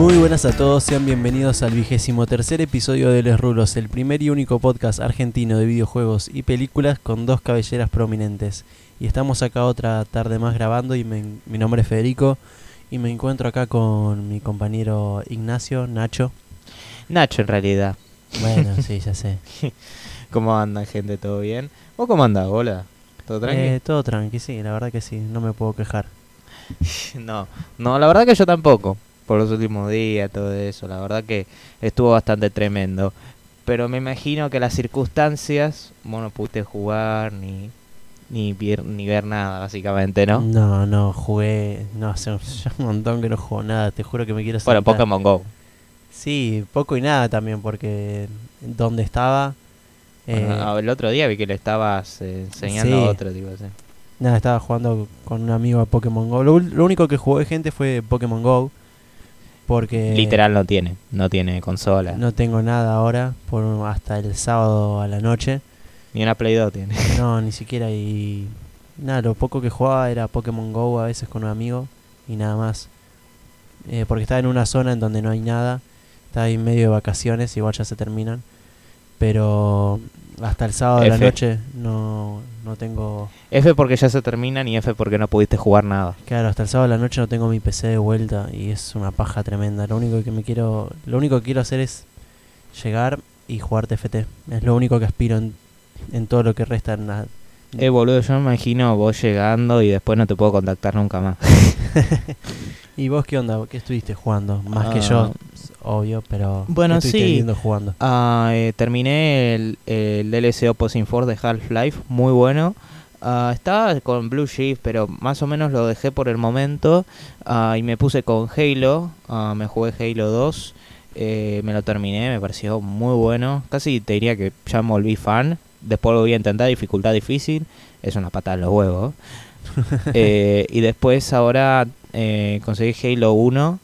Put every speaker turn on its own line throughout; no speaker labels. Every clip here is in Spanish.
Muy buenas a todos, sean bienvenidos al vigésimo tercer episodio de Les Rulos, el primer y único podcast argentino de videojuegos y películas con dos cabelleras prominentes. Y estamos acá otra tarde más grabando y me- mi nombre es Federico y me encuentro acá con mi compañero Ignacio, Nacho.
Nacho en realidad.
Bueno, sí, ya sé.
¿Cómo andan, gente? ¿Todo bien? ¿Vos cómo andás? Hola. ¿Todo tranqui?
Eh, todo tranqui, sí, la verdad que sí, no me puedo quejar.
No, no, la verdad que yo tampoco. Por los últimos días, todo eso. La verdad que estuvo bastante tremendo. Pero me imagino que las circunstancias, vos no pudiste jugar ni, ni, ver, ni ver nada, básicamente, ¿no?
No, no, jugué, no, hace un montón que no juego nada, te juro que me quiero
Bueno. Pokémon Go.
Sí, poco y nada también, porque donde estaba... eh,
Bueno, el otro día vi que le estabas eh, enseñando
Sí.
a otro, tipo así.
Nada, estaba jugando con un amigo a Pokémon Go. Lo único que jugué gente fue Pokémon Go. Porque
Literal no tiene, no tiene consola.
no tengo nada ahora por hasta el sábado a la noche.
Ni una Play 2 tiene.
No, ni siquiera y nada, lo poco que jugaba era Pokémon Go a veces con un amigo y nada más. Eh, porque estaba en una zona en donde no hay nada. Estaba ahí en medio de vacaciones, igual ya se terminan. Pero hasta el sábado a la
F.
noche no, no tengo...
F porque ya se terminan y F porque no pudiste jugar nada.
Claro, hasta el sábado a la noche no tengo mi PC de vuelta y es una paja tremenda. Lo único que me quiero, lo único que quiero hacer es llegar y jugar TFT. Es lo único que aspiro en, en todo lo que resta. En la-
Eh, boludo, yo me imagino vos llegando y después no te puedo contactar nunca más.
¿Y vos qué onda? ¿Qué estuviste jugando? Más que
Ah.
yo, obvio, pero
Bueno,
¿qué estuviste
sí.
jugando?
Ah, eh, terminé el, el DLC Opposing Force de Half-Life, muy bueno. Ah, estaba con Blue Shift, pero más o menos lo dejé por el momento. Ah, y me puse con Halo, me jugué Halo 2. eh, me lo terminé, me pareció muy bueno. Casi te diría que ya me volví fan. Después lo voy a intentar, dificultad difícil. Es una patada en los huevos. Eh, y después ahora eh, conseguí Halo 1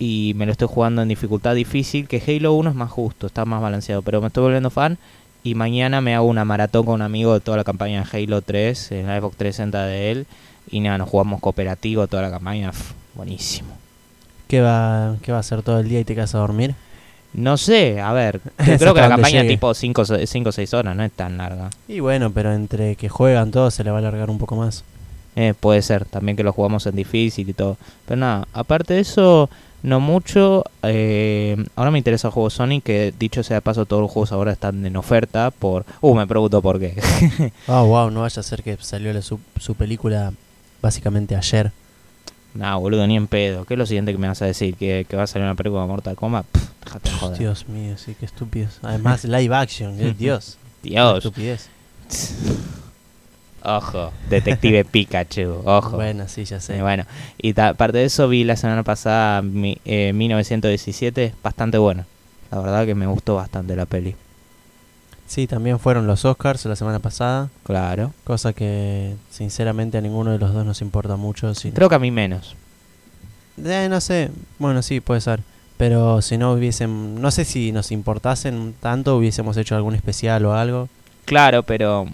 y me lo estoy jugando en dificultad difícil, que Halo 1 es más justo, está más balanceado, pero me estoy volviendo fan y mañana me hago una maratón con un amigo de toda la campaña de Halo 3, en la Xbox 360 de él, y nada, nos jugamos cooperativo toda la campaña, buenísimo.
¿Qué va, ¿Qué va a hacer todo el día y te quedas a dormir?
No sé, a ver, yo creo que la campaña
llegue.
tipo 5 o 6 horas, no es tan larga.
Y bueno, pero entre que juegan todos se le va a alargar un poco más.
Eh, puede ser, también que lo jugamos en difícil y todo. Pero nada, aparte de eso, no mucho. eh, ahora me interesa el juego Sonic, que dicho sea de paso, todos los juegos ahora están en oferta por... Uh, me pregunto por qué.
Ah, wow, no vaya a ser que salió la- su, su película básicamente ayer.
nah, boludo, ni en pedo. ¿Qué es lo siguiente que me vas a decir? ¿Que, que va a salir una película de Mortal Kombat? Pff, déjate de joder.
Dios mío, sí, qué estúpidos. Además, live action, eh, Dios. qué
Dios.
estupidez.
Ojo, Detective Pikachu, ojo.
Bueno, sí, ya sé.
Eh, bueno, y aparte de eso vi la semana pasada mi, eh, 1917, bastante bueno. La verdad que me gustó bastante la peli.
Sí, también fueron los Oscars la semana pasada,
Claro.
cosa que sinceramente a ninguno de los dos nos importa mucho. Si...
Creo que a mí menos.
Eh, no sé, bueno, sí, puede ser. Pero si no hubiesen, no sé si nos importasen tanto, hubiésemos hecho algún especial o algo.
Claro, pero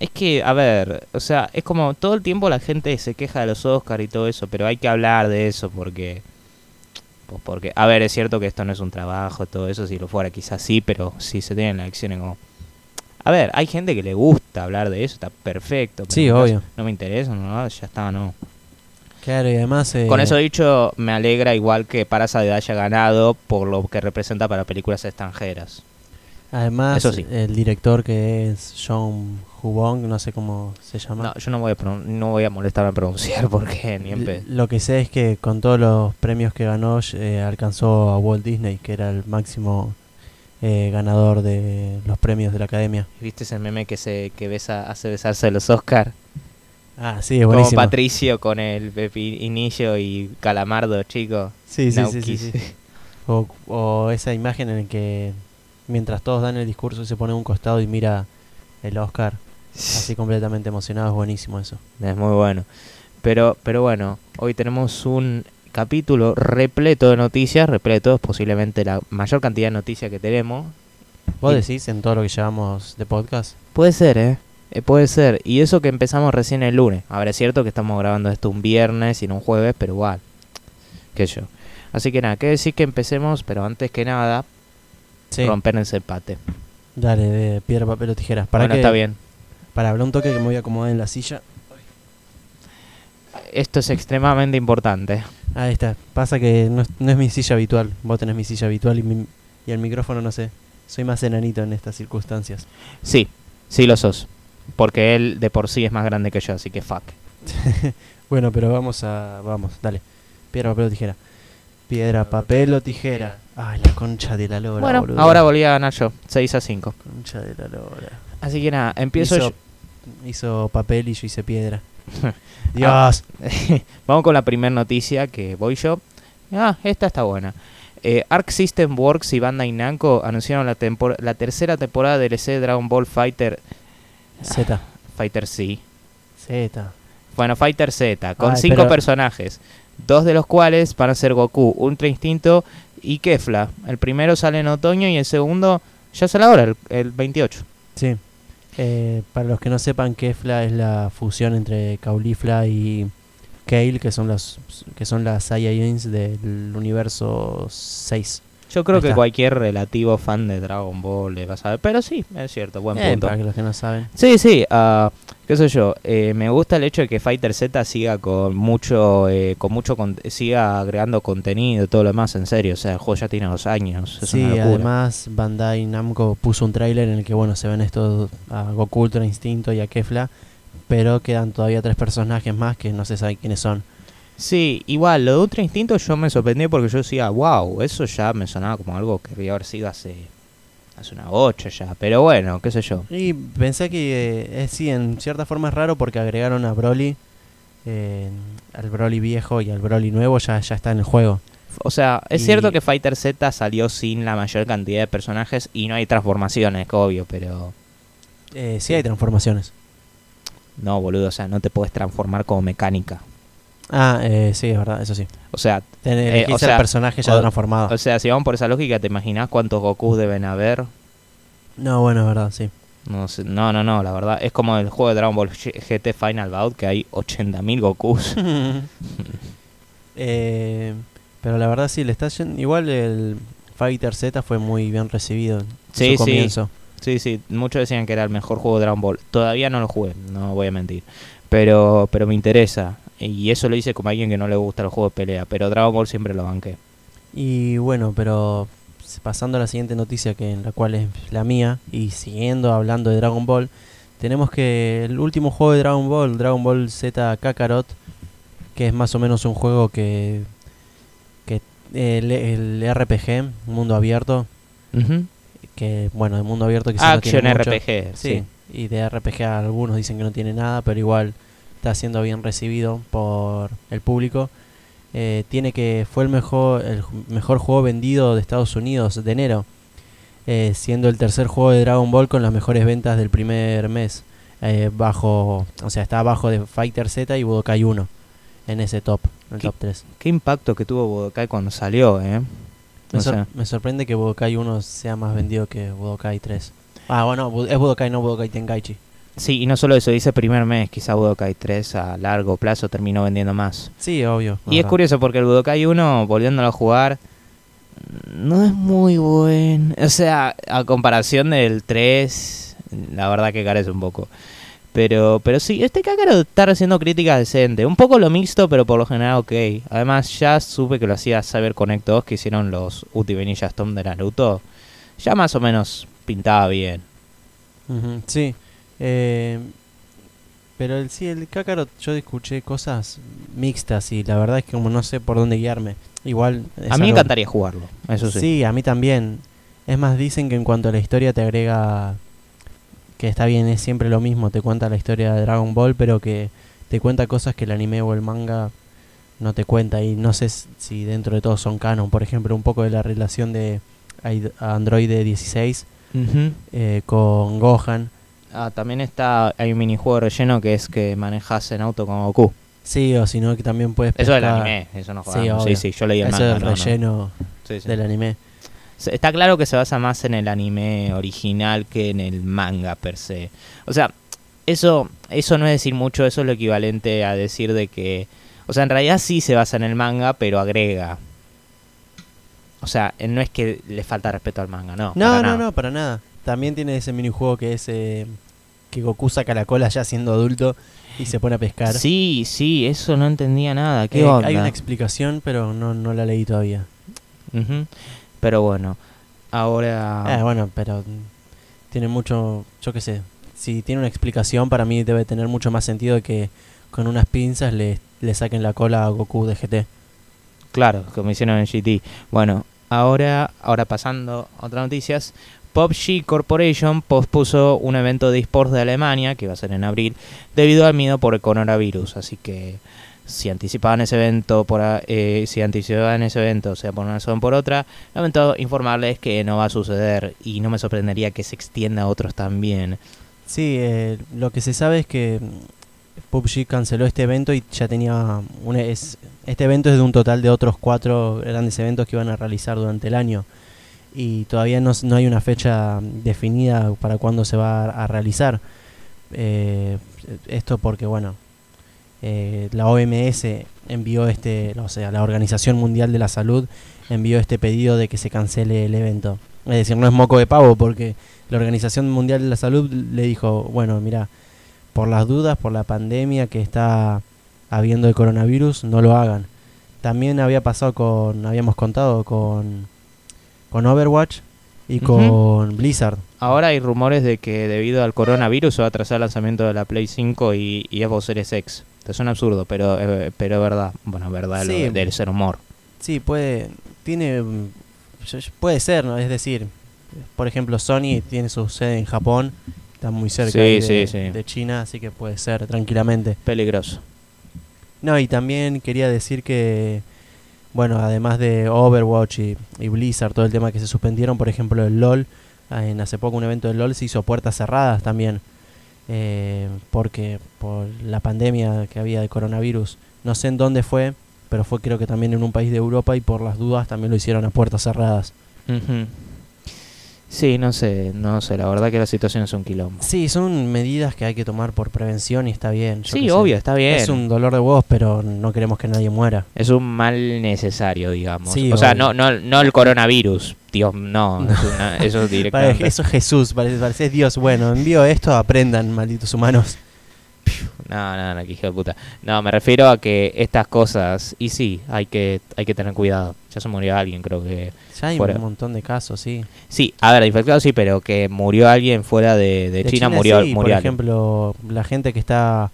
es que, a ver, o sea, es como todo el tiempo la gente se queja de los Oscars y todo eso, pero hay que hablar de eso porque... Pues porque, a ver, es cierto que esto no es un trabajo, todo eso, si lo fuera quizás sí, pero si se tienen elecciones como... A ver, hay gente que le gusta hablar de eso, está perfecto. pero
Sí, obvio.
No me interesa, no, ya está, no.
Claro, y además... eh,
Con eso dicho, me alegra igual que Parasite haya ganado por lo que representa para películas extranjeras.
Además,
Eso sí.
el director que es John Hubong, no sé cómo se llama.
No, yo no voy a, no voy a molestarme a pronunciar porque ni en
L-. Lo que sé es que con todos los premios que ganó, eh, alcanzó a Walt Disney, que era el máximo eh, ganador de los premios de la academia.
¿Viste ese meme que se que besa, hace besarse los Oscar?
Ah, sí, es
Como
buenísimo.
Patricio con el Pepinillo y Calamardo, chico.
Sí, sí, sí, sí. O, o esa imagen en que mientras todos dan el discurso se pone a un costado y mira el Oscar así completamente emocionado, es buenísimo eso.
Es muy bueno. Pero, pero bueno, hoy tenemos un capítulo repleto de noticias, repleto, es posiblemente la mayor cantidad de noticias que tenemos.
¿Vos
Y-
decís en todo lo que llevamos de podcast?
Puede ser, ¿eh? Eh, puede ser. Y eso que empezamos recién el lunes. Ahora es cierto que estamos grabando esto un viernes y no un jueves, pero igual. Sé yo. Así que nada, que decir que empecemos, pero antes que nada,
Sí.
romper ese empate.
Dale, de piedra, papel o tijeras. Para
Bueno,
que,
está bien.
Para hablar un toque que me voy a acomodar en la silla.
Esto es extremadamente importante.
Ahí está. Pasa que no es, no es mi silla habitual. Vos tenés mi silla habitual y, mi- y el micrófono no sé. Soy más enanito en estas circunstancias.
Sí, sí lo sos. Porque él de por sí es más grande que yo, así que fuck.
Bueno, pero vamos a... Vamos, dale. Piedra, papel o tijera. Piedra, papel o tijera. Ay, la concha de la lora,
bueno,
boludo.
ahora volví a ganar yo, 6 a 5.
Concha de la lora.
Así que nada, empiezo
hizo,
yo.
hizo papel y yo hice piedra. Dios.
Vamos con la primera noticia que voy yo. Ah, esta está buena. Eh, Arc System Works y Bandai Namco anunciaron la, la tercera temporada de DLC Dragon Ball Fighter
Z.
Fighter C.
Z.
Bueno, Fighter Z, con
Ay,
cinco
pero-
personajes, dos de los cuales van a ser Goku, Ultra Instinto y Kefla. El primero sale en otoño y el segundo ya sale ahora, el, el 28.
Sí. Eh, para los que no sepan, Kefla es la fusión entre Caulifla y Kale, que son las que son las Saiyajins del universo 6.
Yo creo
Ahí
que
está.
cualquier relativo fan de Dragon Ball le va a saber, pero sí, es cierto, buen
Eh,
punto.
para que los que no saben.
Sí, sí, ah, qué sé yo, eh, me gusta el hecho de que Fighter Z siga con mucho, eh, con mucho, con- siga agregando contenido y todo lo demás, en serio, o sea, el juego ya tiene dos años, es
Sí,
una
además Bandai Namco puso un tráiler en el que bueno se ven estos a Goku Ultra Instinto y a Kefla, pero quedan todavía tres personajes más que no se sabe quiénes son.
Sí, igual, lo de Ultra Instinto yo me sorprendí porque yo decía, wow, eso ya me sonaba como algo que debía haber sido hace, hace una 8 ya, pero bueno, qué sé yo.
Y pensé que eh, sí, en cierta forma es raro porque agregaron a Broly, eh, al Broly viejo y al Broly nuevo ya, ya está en el juego.
O sea, es
Y-
cierto que Fighter Z salió sin la mayor cantidad de personajes y no hay transformaciones, obvio, pero
Eh, sí hay transformaciones.
no, boludo, o sea, no te puedes transformar como mecánica.
Ah, eh, sí, es verdad, eso sí.
O sea, Eh, o sea,
al personaje ya
o-
transformado.
o sea, si vamos por esa lógica, ¿te imaginas cuántos Gokus deben haber?
no, bueno, es verdad, sí.
No, sé, no, no, no, la verdad, es como el juego de Dragon Ball GT Final Bout, que hay 80.000 Gokus.
Eh, pero la verdad sí, le está yendo- igual el Fighter Z fue muy bien recibido en
Sí,
su
sí.
comienzo.
Sí, sí, muchos decían que era el mejor juego de Dragon Ball. Todavía no lo jugué, no voy a mentir. Pero, pero me interesa. Y eso lo hice como alguien que no le gusta los juegos de pelea. Pero Dragon Ball siempre lo banqué.
Y bueno, pero pasando a la siguiente noticia, que en la cual es la mía, y siguiendo hablando de Dragon Ball, tenemos que el último juego de Dragon Ball, Dragon Ball Z Kakarot, que es más o menos un juego que, que el, el RPG, mundo abierto, que bueno, de mundo abierto no
Action
tiene mucho.
RPG,
Sí,
sí.
y de RPG algunos dicen que no tiene nada, pero igual está siendo bien recibido por el público. Eh, tiene que fue el mejor el mejor juego vendido de Estados Unidos de enero, eh, siendo el tercer juego de Dragon Ball con las mejores ventas del primer mes, eh, bajo, o sea, está abajo de Fighter Z y Budokai 1 en ese top, en el top 3.
Qué impacto que tuvo Budokai cuando salió, eh.
Me, sor-
sea,
me sorprende que Budokai 1 sea más vendido que Budokai 3. Ah, bueno, Bu- es Budokai, no Budokai Tenkaichi.
Sí, y no solo eso, dice primer mes, quizá Budokai 3 a largo plazo terminó vendiendo más.
Sí, obvio.
Y es curioso porque el Budokai 1, volviéndolo a jugar, no es muy buen. O sea, a comparación del 3, la verdad que carece un poco. Pero, pero sí, este Kakarot está haciendo críticas decentes. Un poco lo mixto, pero por lo general ok. Además, ya supe que lo hacía CyberConnect 2, que hicieron los Uti Benilla Storm de Naruto. Ya más o menos pintaba bien.
Sí. Eh, pero el, sí, el Kakarot, yo escuché cosas mixtas y la verdad es que como no sé por dónde guiarme. Igual.
A mí me encantaría jugarlo, eso sí.
Sí, a mí también. Es más, dicen que en cuanto a la historia te agrega. Que está bien, es siempre lo mismo. Te cuenta la historia de Dragon Ball, pero que te cuenta cosas que el anime o el manga no te cuenta. Y no sé si dentro de todo son canon. Por ejemplo, un poco de la relación de Android 16
Ujú.
eh, con Gohan.
Ah, también está, hay un minijuego de relleno que es que manejas en auto con Goku.
Sí, o si no, que también puedes.
Eso del anime, eso no jugamos. Sí, sí, yo leí el
Eso
manga.
es el
no, no.
relleno
Sí, sí.
del anime.
Está claro que se basa más en el anime original que en el manga per se. O sea, eso, eso no es decir mucho, eso es lo equivalente a decir de que... O sea, en realidad sí se basa en el manga, pero agrega. O sea, eh, no es que le falta respeto al manga, no.
No, no,
nada.
no, para nada. También tiene ese minijuego que es eh, que Goku saca la cola ya siendo adulto y se pone a pescar.
Sí, sí, eso no entendía nada. ¿Qué
Eh,
onda?
Hay una explicación, pero no, no la leí todavía.
Pero bueno, ahora...
Eh, bueno, pero tiene mucho, yo qué sé, si tiene una explicación para mí debe tener mucho más sentido que con unas pinzas le, le saquen la cola a Goku de GT.
Claro, como hicieron en GT. Bueno, ahora, ahora pasando a otras noticias. PUBG Corporation pospuso un evento de esports de Alemania, que iba a ser en abril, debido al miedo por el coronavirus. Así que si anticipaban ese evento, por, eh, si anticipaban ese evento, sea por una razón o por otra, lamento informarles que no va a suceder y no me sorprendería que se extienda a otros también.
Sí, eh, lo que se sabe es que mm, PUBG canceló este evento y ya tenía un, es, este evento es de un total de otros cuatro grandes eventos que iban a realizar durante el año y todavía no, no hay una fecha definida para cuándo se va a, a realizar. Eh, esto porque bueno, eh, la OMS envió este, o sea, la Organización Mundial de la Salud envió este pedido de que se cancele el evento. Es decir, no es moco de pavo porque la Organización Mundial de la Salud le dijo, bueno, mira, por las dudas, por la pandemia que está habiendo el coronavirus, no lo hagan. También había pasado con, habíamos contado con, con Overwatch y con Blizzard.
Ahora hay rumores de que debido al coronavirus se va a atrasar el lanzamiento de la Play 5 y, y Xbox Series X. Es un absurdo, pero eh, pero es verdad. Bueno, es verdad lo
Sí.
de- del ser humor.
Sí, puede, tiene, puede ser, ¿no? Es decir, por ejemplo, Sony tiene su sede en Japón, está muy cerca
Sí,
ahí de,
sí, sí.
de China, así que puede ser tranquilamente.
Peligroso.
No, y también quería decir que, bueno, además de Overwatch y, Blizzard, todo el tema que se suspendieron, por ejemplo, el LOL, ah, en hace poco un evento del LOL se hizo puertas cerradas también, eh, porque por la pandemia que había de coronavirus, no sé en dónde fue, pero fue creo que también en un país de Europa y por las dudas también lo hicieron a puertas cerradas.
Ujú. Sí, no sé, no sé. La verdad que la situación es un quilombo.
Sí, son medidas que hay que tomar por prevención y está bien. yo
Sí,
sé.
obvio, está bien.
Es un dolor de voz, pero no queremos que nadie muera.
Es un mal necesario, digamos.
Sí,
o sea, no, no, no el coronavirus. Dios, no. Es una- eso
Vale,
directamente.
eso es Jesús, parece, parece es Dios. Bueno, envío esto, aprendan, malditos humanos.
No, no, no, que hijo de puta. No, me refiero a que estas cosas. Y sí, hay que, hay que tener cuidado. Ya se murió alguien, creo que.
Ya hay
Fuera.
un montón de casos, sí.
Sí, a ver, infectado sí, pero que murió alguien fuera de, de, China, murió,
sí,
murió
por
alguien.
ejemplo, la gente que está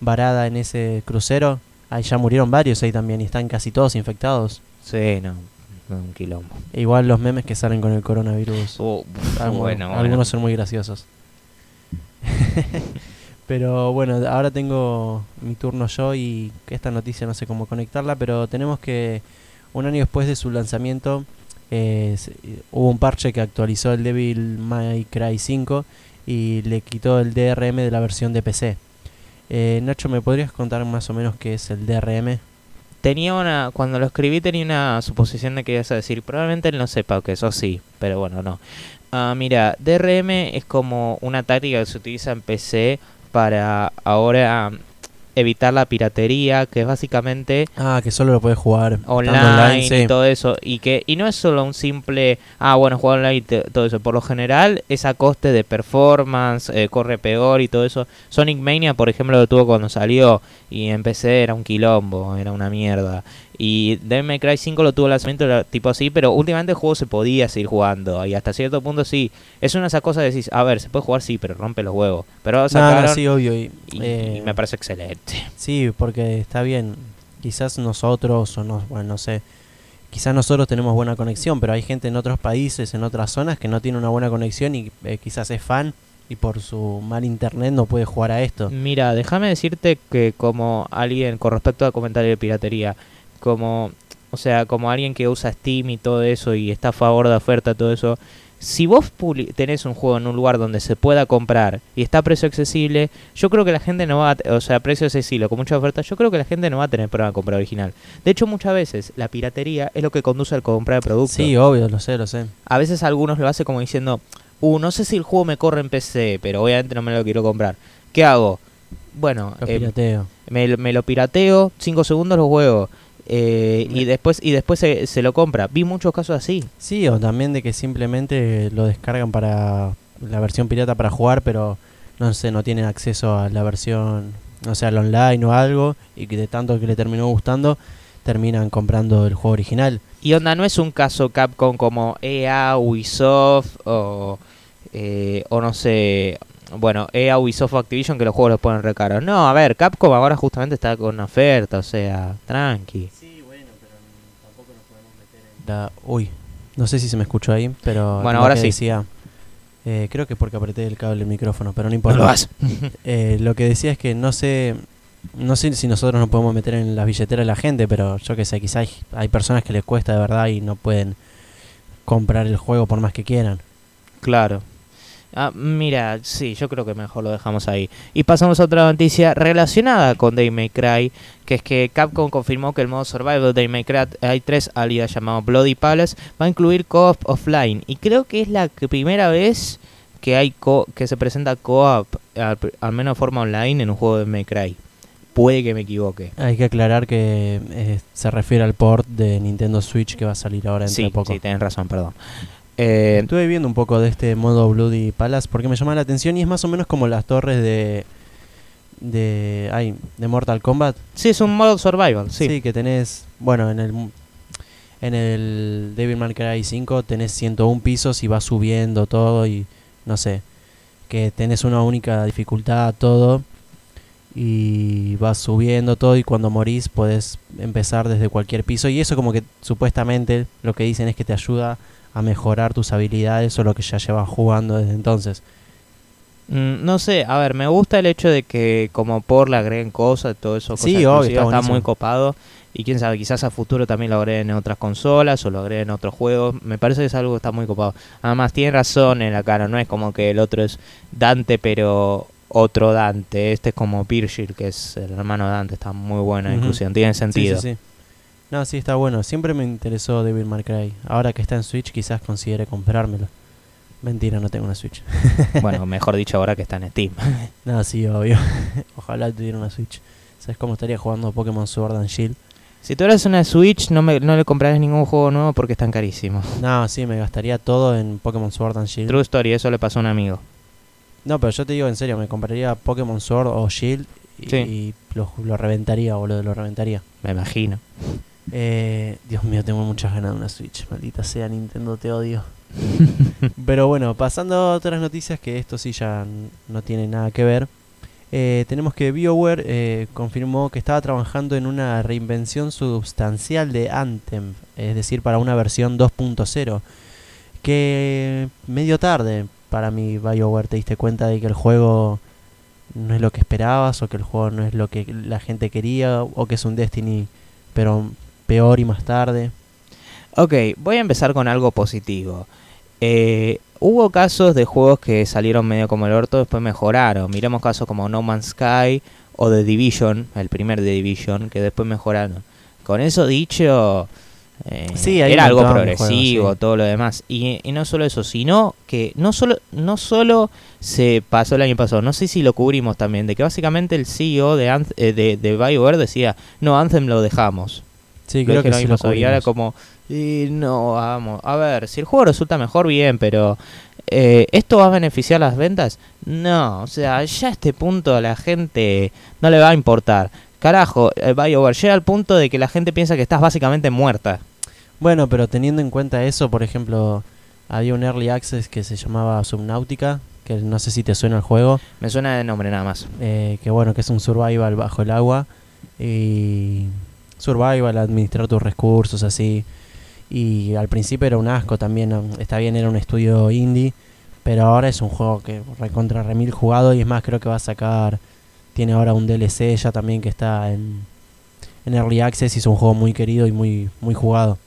varada en ese crucero, ahí ya murieron varios ahí también y están casi todos infectados.
Sí, no, un quilombo.
E igual los memes que salen con el coronavirus.
Uh,
Algu-
bueno, bueno.
Algunos son muy graciosos. pero bueno, ahora tengo mi turno yo y esta noticia no sé cómo conectarla, pero tenemos que un año después de su lanzamiento eh, hubo un parche que actualizó el Devil May Cry 5 y le quitó el DRM de la versión de PC. Eh, Nacho, ¿me podrías contar más o menos qué es el DRM?
Tenía una, cuando lo escribí tenía una suposición de que ibas a decir, probablemente él no sepa que eso sí, pero bueno, no. Ah, mira, DRM es como una táctica que se utiliza en PC para ahora evitar la piratería, que es básicamente
Ah, que solo lo puedes jugar
online,
sí.
y todo eso y que y no es solo un simple ah bueno jugar online y te- todo eso. Por lo general es a coste de performance eh, corre peor y todo eso. Sonic Mania por ejemplo lo tuvo cuando salió y en PC era un quilombo era una mierda y Devil May Cry 5 lo tuvo el lanzamiento era tipo así pero últimamente el juego se podía seguir jugando y hasta cierto punto sí es una de esas cosas de decís a ver se puede jugar sí pero rompe los huevos pero
No,
sacaron
no, sí, obvio. Y,
y,
eh,
y me parece excelente
Sí, porque está bien. Quizás nosotros, o no, bueno, no sé. Quizás nosotros tenemos buena conexión, pero hay gente en otros países, en otras zonas, que no tiene una buena conexión y eh, quizás es fan y por su mal internet no puede jugar a esto.
Mira, déjame decirte que como alguien, con respecto al comentario de piratería, como, o sea, como alguien que usa Steam y todo eso y está a favor de oferta, todo eso, si vos tenés un juego en un lugar donde se pueda comprar y está a precio accesible, yo creo que la gente no va a, o sea, a precio accesible, con mucha oferta, yo creo que la gente no va a tener problema de comprar original. De hecho, muchas veces la piratería es lo que conduce al comprar el producto.
Sí, obvio, lo sé, lo sé.
A veces algunos lo hacen como diciendo, uh, no sé si el juego me corre en PC, pero obviamente no me lo quiero comprar. ¿Qué hago? Bueno,
Lo
eh,
pirateo.
me, lo- me lo pirateo, 5 segundos lo juego. Eh, y después y después se, se lo compra. Vi muchos casos así.
Sí, o también de que simplemente lo descargan para la versión pirata para jugar, pero no sé, no tienen acceso a la versión, no sé, al online o algo, y que de tanto que le terminó gustando, terminan comprando el juego original.
Y onda, no es un caso Capcom como EA, Ubisoft o, eh, o no sé, bueno, EA, Ubisoft, Activision que los juegos los ponen re caros. No, a ver, Capcom ahora justamente está con una oferta, o sea, tranqui.
Sí, bueno, pero tampoco nos podemos meter en la... Uy, no sé si se me escuchó ahí, pero...
Bueno,
lo
ahora
que
sí.
Decía, eh, creo que es porque apreté el cable del micrófono, pero no importa.
No lo.
Eh, lo que decía es que no sé, no sé si nosotros nos podemos meter en las billeteras de la gente, pero yo que sé, quizás hay, hay personas que les cuesta de verdad y no pueden comprar el juego por más que quieran.
Claro. Ah, mira, sí, yo creo que mejor lo dejamos ahí. Y pasamos a otra noticia relacionada con Day May Cry, que es que Capcom confirmó que el modo Survival de Day May Cry hay tres alias llamado Bloody Palace va a incluir co-op offline. Y creo que es la primera vez que hay co que se presenta co-op, al, al menos de forma online, en un juego de May Cry. Puede que me equivoque.
Hay que aclarar que eh, se refiere al port de Nintendo Switch que va a salir ahora dentro
Sí,
poco.
sí, tenés razón, perdón. Eh,
Estuve viendo un poco de este modo Bloody Palace porque me llama la atención y es más o menos como las torres de de ay, de Mortal Kombat.
sí, es un modo Survival, sí.
Sí. que tenés, bueno, en el en el Devil May Cry 5 tenés 101 pisos y vas subiendo todo y no sé, que tenés una única dificultad todo y vas subiendo todo y cuando morís podés empezar desde cualquier piso y eso como que supuestamente lo que dicen es que te ayuda a mejorar tus habilidades o lo que ya llevas jugando desde entonces.
Mm, No sé, a ver, me gusta el hecho de que como por le agreguen cosas, todo eso,
Sí,
cosas
obvio, está
está, muy copado. Y quién sabe, quizás a futuro también lo agreguen en otras consolas o lo agreguen en otros juegos. Me parece que es algo que está muy copado. Además, tiene razón en la cara, no es como que el otro es Dante, pero otro Dante. Este es como Virgil, que es el hermano de Dante. Está muy buena
Ujú.
inclusión, tiene sentido.
sí, sí. No, sí, está bueno. Siempre me interesó Devil May Cry. Ahora que está en Switch, quizás considere comprármelo. Mentira, no tengo una Switch.
bueno, mejor dicho ahora que está en Steam.
no, sí, obvio. Ojalá tuviera una Switch. ¿Sabes cómo estaría jugando Pokémon Sword and Shield?
si tuvieras una Switch, no, me, no le comprarías ningún juego nuevo porque están carísimos.
No, sí, me gastaría todo en Pokémon Sword and Shield.
True Story, eso le pasó a un amigo.
No, pero yo te digo en serio, me compraría Pokémon Sword o Shield y,
Sí.
y lo, lo reventaría, boludo, lo reventaría.
Me imagino.
Eh, Dios mío, tengo muchas ganas de una Switch. Maldita sea, Nintendo, te odio. Pero bueno, pasando a otras noticias que esto sí ya no tiene nada que ver. eh, tenemos que BioWare eh, confirmó que estaba trabajando en una reinvención sustancial de Anthem, es decir, para una versión 2.0. Que medio tarde para mí BioWare te diste cuenta de que el juego no es lo que esperabas o que el juego no es lo que la gente quería o que es un Destiny pero peor y más tarde.
Ok, voy a empezar con algo positivo. Eh, hubo casos de juegos que salieron medio como el orto, después mejoraron. Miremos casos como No Man's Sky o The Division, el primer The Division, que después mejoraron. Con eso dicho, eh,
Sí,
era algo progresivo,
sí.
todo lo demás. Y, y no solo eso, sino que no solo, no solo se pasó el año pasado, no sé si lo cubrimos también, de que básicamente el CEO de, Anth- eh, de, de BioWare decía, no, Anthem lo dejamos.
Sí, creo que sí lo
pasó, y ahora como, y no, vamos, a ver, si el juego resulta mejor, bien, pero eh, ¿esto va a beneficiar las ventas? No, o sea, ya a este punto a la gente no le va a importar. Carajo, el BioWare llega al punto de que la gente piensa que estás básicamente muerta.
Bueno, pero teniendo en cuenta eso, por ejemplo, había un early access que se llamaba Subnautica, que no sé si te suena el juego,
Me suena de nombre nada más.
eh, que bueno, que es un survival bajo el agua y survival, administrar tus recursos así. Y al principio era un asco también, está bien, era un estudio indie, pero ahora es un juego que recontra remil jugado y es más, creo que va a sacar, tiene ahora un DLC ya también que está en, en early access y es un juego muy querido y muy, muy jugado.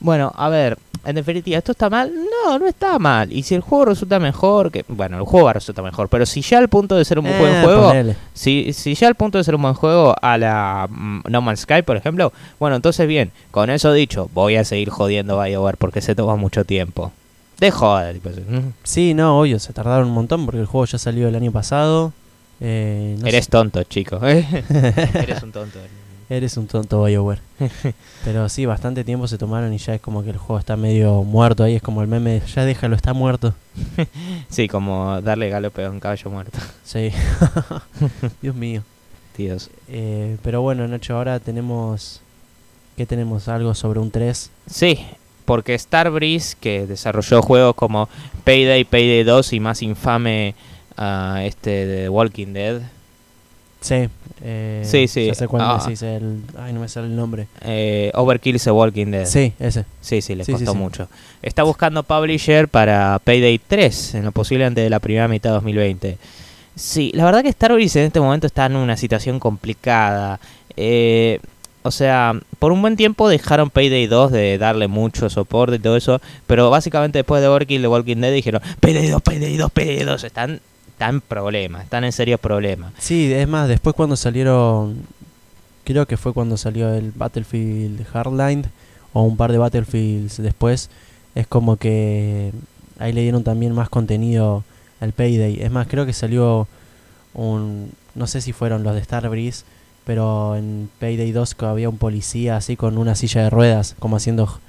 Bueno, a ver, en definitiva, ¿esto está mal? No, no está mal. Y si el juego resulta mejor, que bueno, el juego va a resultar mejor, pero si ya al punto de ser un buen
Eh,
juego,
ponele.
Si, si ya al punto de ser un buen juego a la mm, No Man's Sky, por ejemplo, bueno, entonces bien, con eso dicho, voy a seguir jodiendo BioWare porque se toma mucho tiempo. De joder, tipo, mm,
Sí, no, obvio, se tardaron un montón porque el juego ya salió el año pasado. Eh, no
Eres
sé-
tonto, chico. Eres un tonto.
Eres un tonto BioWare. Pero sí, bastante tiempo se tomaron y ya es como que el juego está medio muerto ahí. Es como el meme, ya déjalo, está muerto.
Sí, como darle galope a un caballo muerto.
Sí. Dios mío.
Dios.
Eh, pero bueno, Nacho, ahora tenemos... ¿Qué tenemos? Algo sobre un 3.
Sí, porque Starbreeze, que desarrolló juegos como Payday, Payday 2 y más infame ah, este de Walking Dead,
Sí. eh,
Sí, sí.
Ya sé cuál
Ah.
decís, el... Ay, no me sale el nombre.
eh, Overkill The Walking Dead.
Sí, ese.
Sí, sí, le
Sí,
costó
sí.
mucho. Está buscando publisher para Payday 3, en lo posible antes de la primera mitad de 2020. Sí, la verdad que Starbreeze en este momento está en una situación complicada. Eh, o sea, por un buen tiempo dejaron Payday 2 de darle mucho soporte y todo eso, pero básicamente después de Overkill The Walking Dead dijeron Payday 2, Payday 2, Payday 2. Están, están en problemas, están en serios problemas.
Sí, es más, después cuando salieron, creo que fue cuando salió el Battlefield Hardline o un par de Battlefields después, es como que ahí le dieron también más contenido al Payday. Es más, creo que salió un, no sé si fueron los de Starbreeze, pero en Payday 2 que había un policía así con una silla de ruedas, como haciendo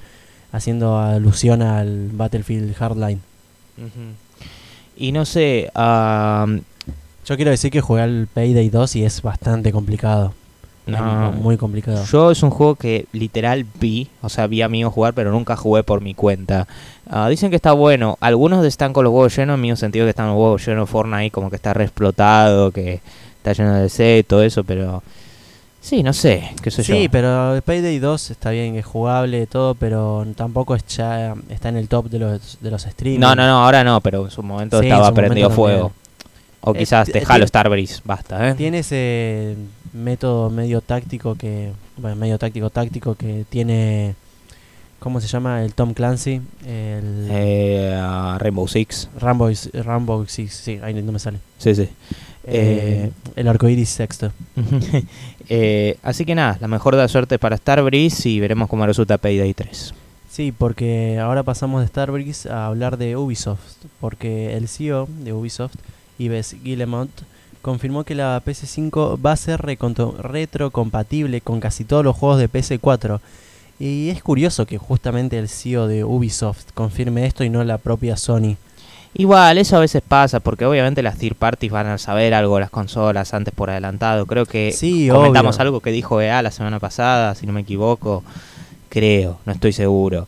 haciendo alusión al Battlefield Hardline.
Y no sé, ah,
Yo quiero decir que jugué al Payday 2 y es bastante complicado.
No.
muy complicado.
Yo es un juego que literal vi, o sea, vi amigos jugar, pero nunca jugué por mi cuenta. Ah, dicen que está bueno. Algunos están con los huevos llenos, en mi sentido que están los huevos llenos Fortnite, como que está re explotado, que está lleno de y todo eso, pero... Sí, no sé, qué sé
Sí,
yo.
pero el Payday 2 está bien, es jugable todo, pero tampoco es ya, está en el top de los, de los streamers.
No, no, no, ahora no, pero en su momento
Sí, en
estaba
su
prendido
momento
fuego. O
Eh,
quizás
ti-
dejalo Starbreeze, basta, ¿eh?
Tiene ese método medio táctico que, bueno, medio táctico táctico que tiene, ¿cómo se llama? El Tom Clancy, el
Eh, Rainbow Six,
Rambo, Rambo Six, sí, ahí no me sale.
sí, sí.
Eh, el arcoiris sexto.
Eh, así que nada, la mejor de la suerte para Starbreeze y veremos cómo resulta Payday 3.
Sí, porque ahora pasamos de Starbreeze a hablar de Ubisoft, porque el CEO de Ubisoft, Yves Guillemot, confirmó que la PS5 va a ser retrocompatible con casi todos los juegos de PS4. Y es curioso que justamente el CEO de Ubisoft confirme esto y no la propia Sony.
Igual, eso a veces pasa, porque obviamente las third parties van a saber algo de las consolas antes por adelantado. Creo que
Sí,
comentamos
obvio.
algo que dijo EA la semana pasada, si no me equivoco. Creo, no estoy seguro.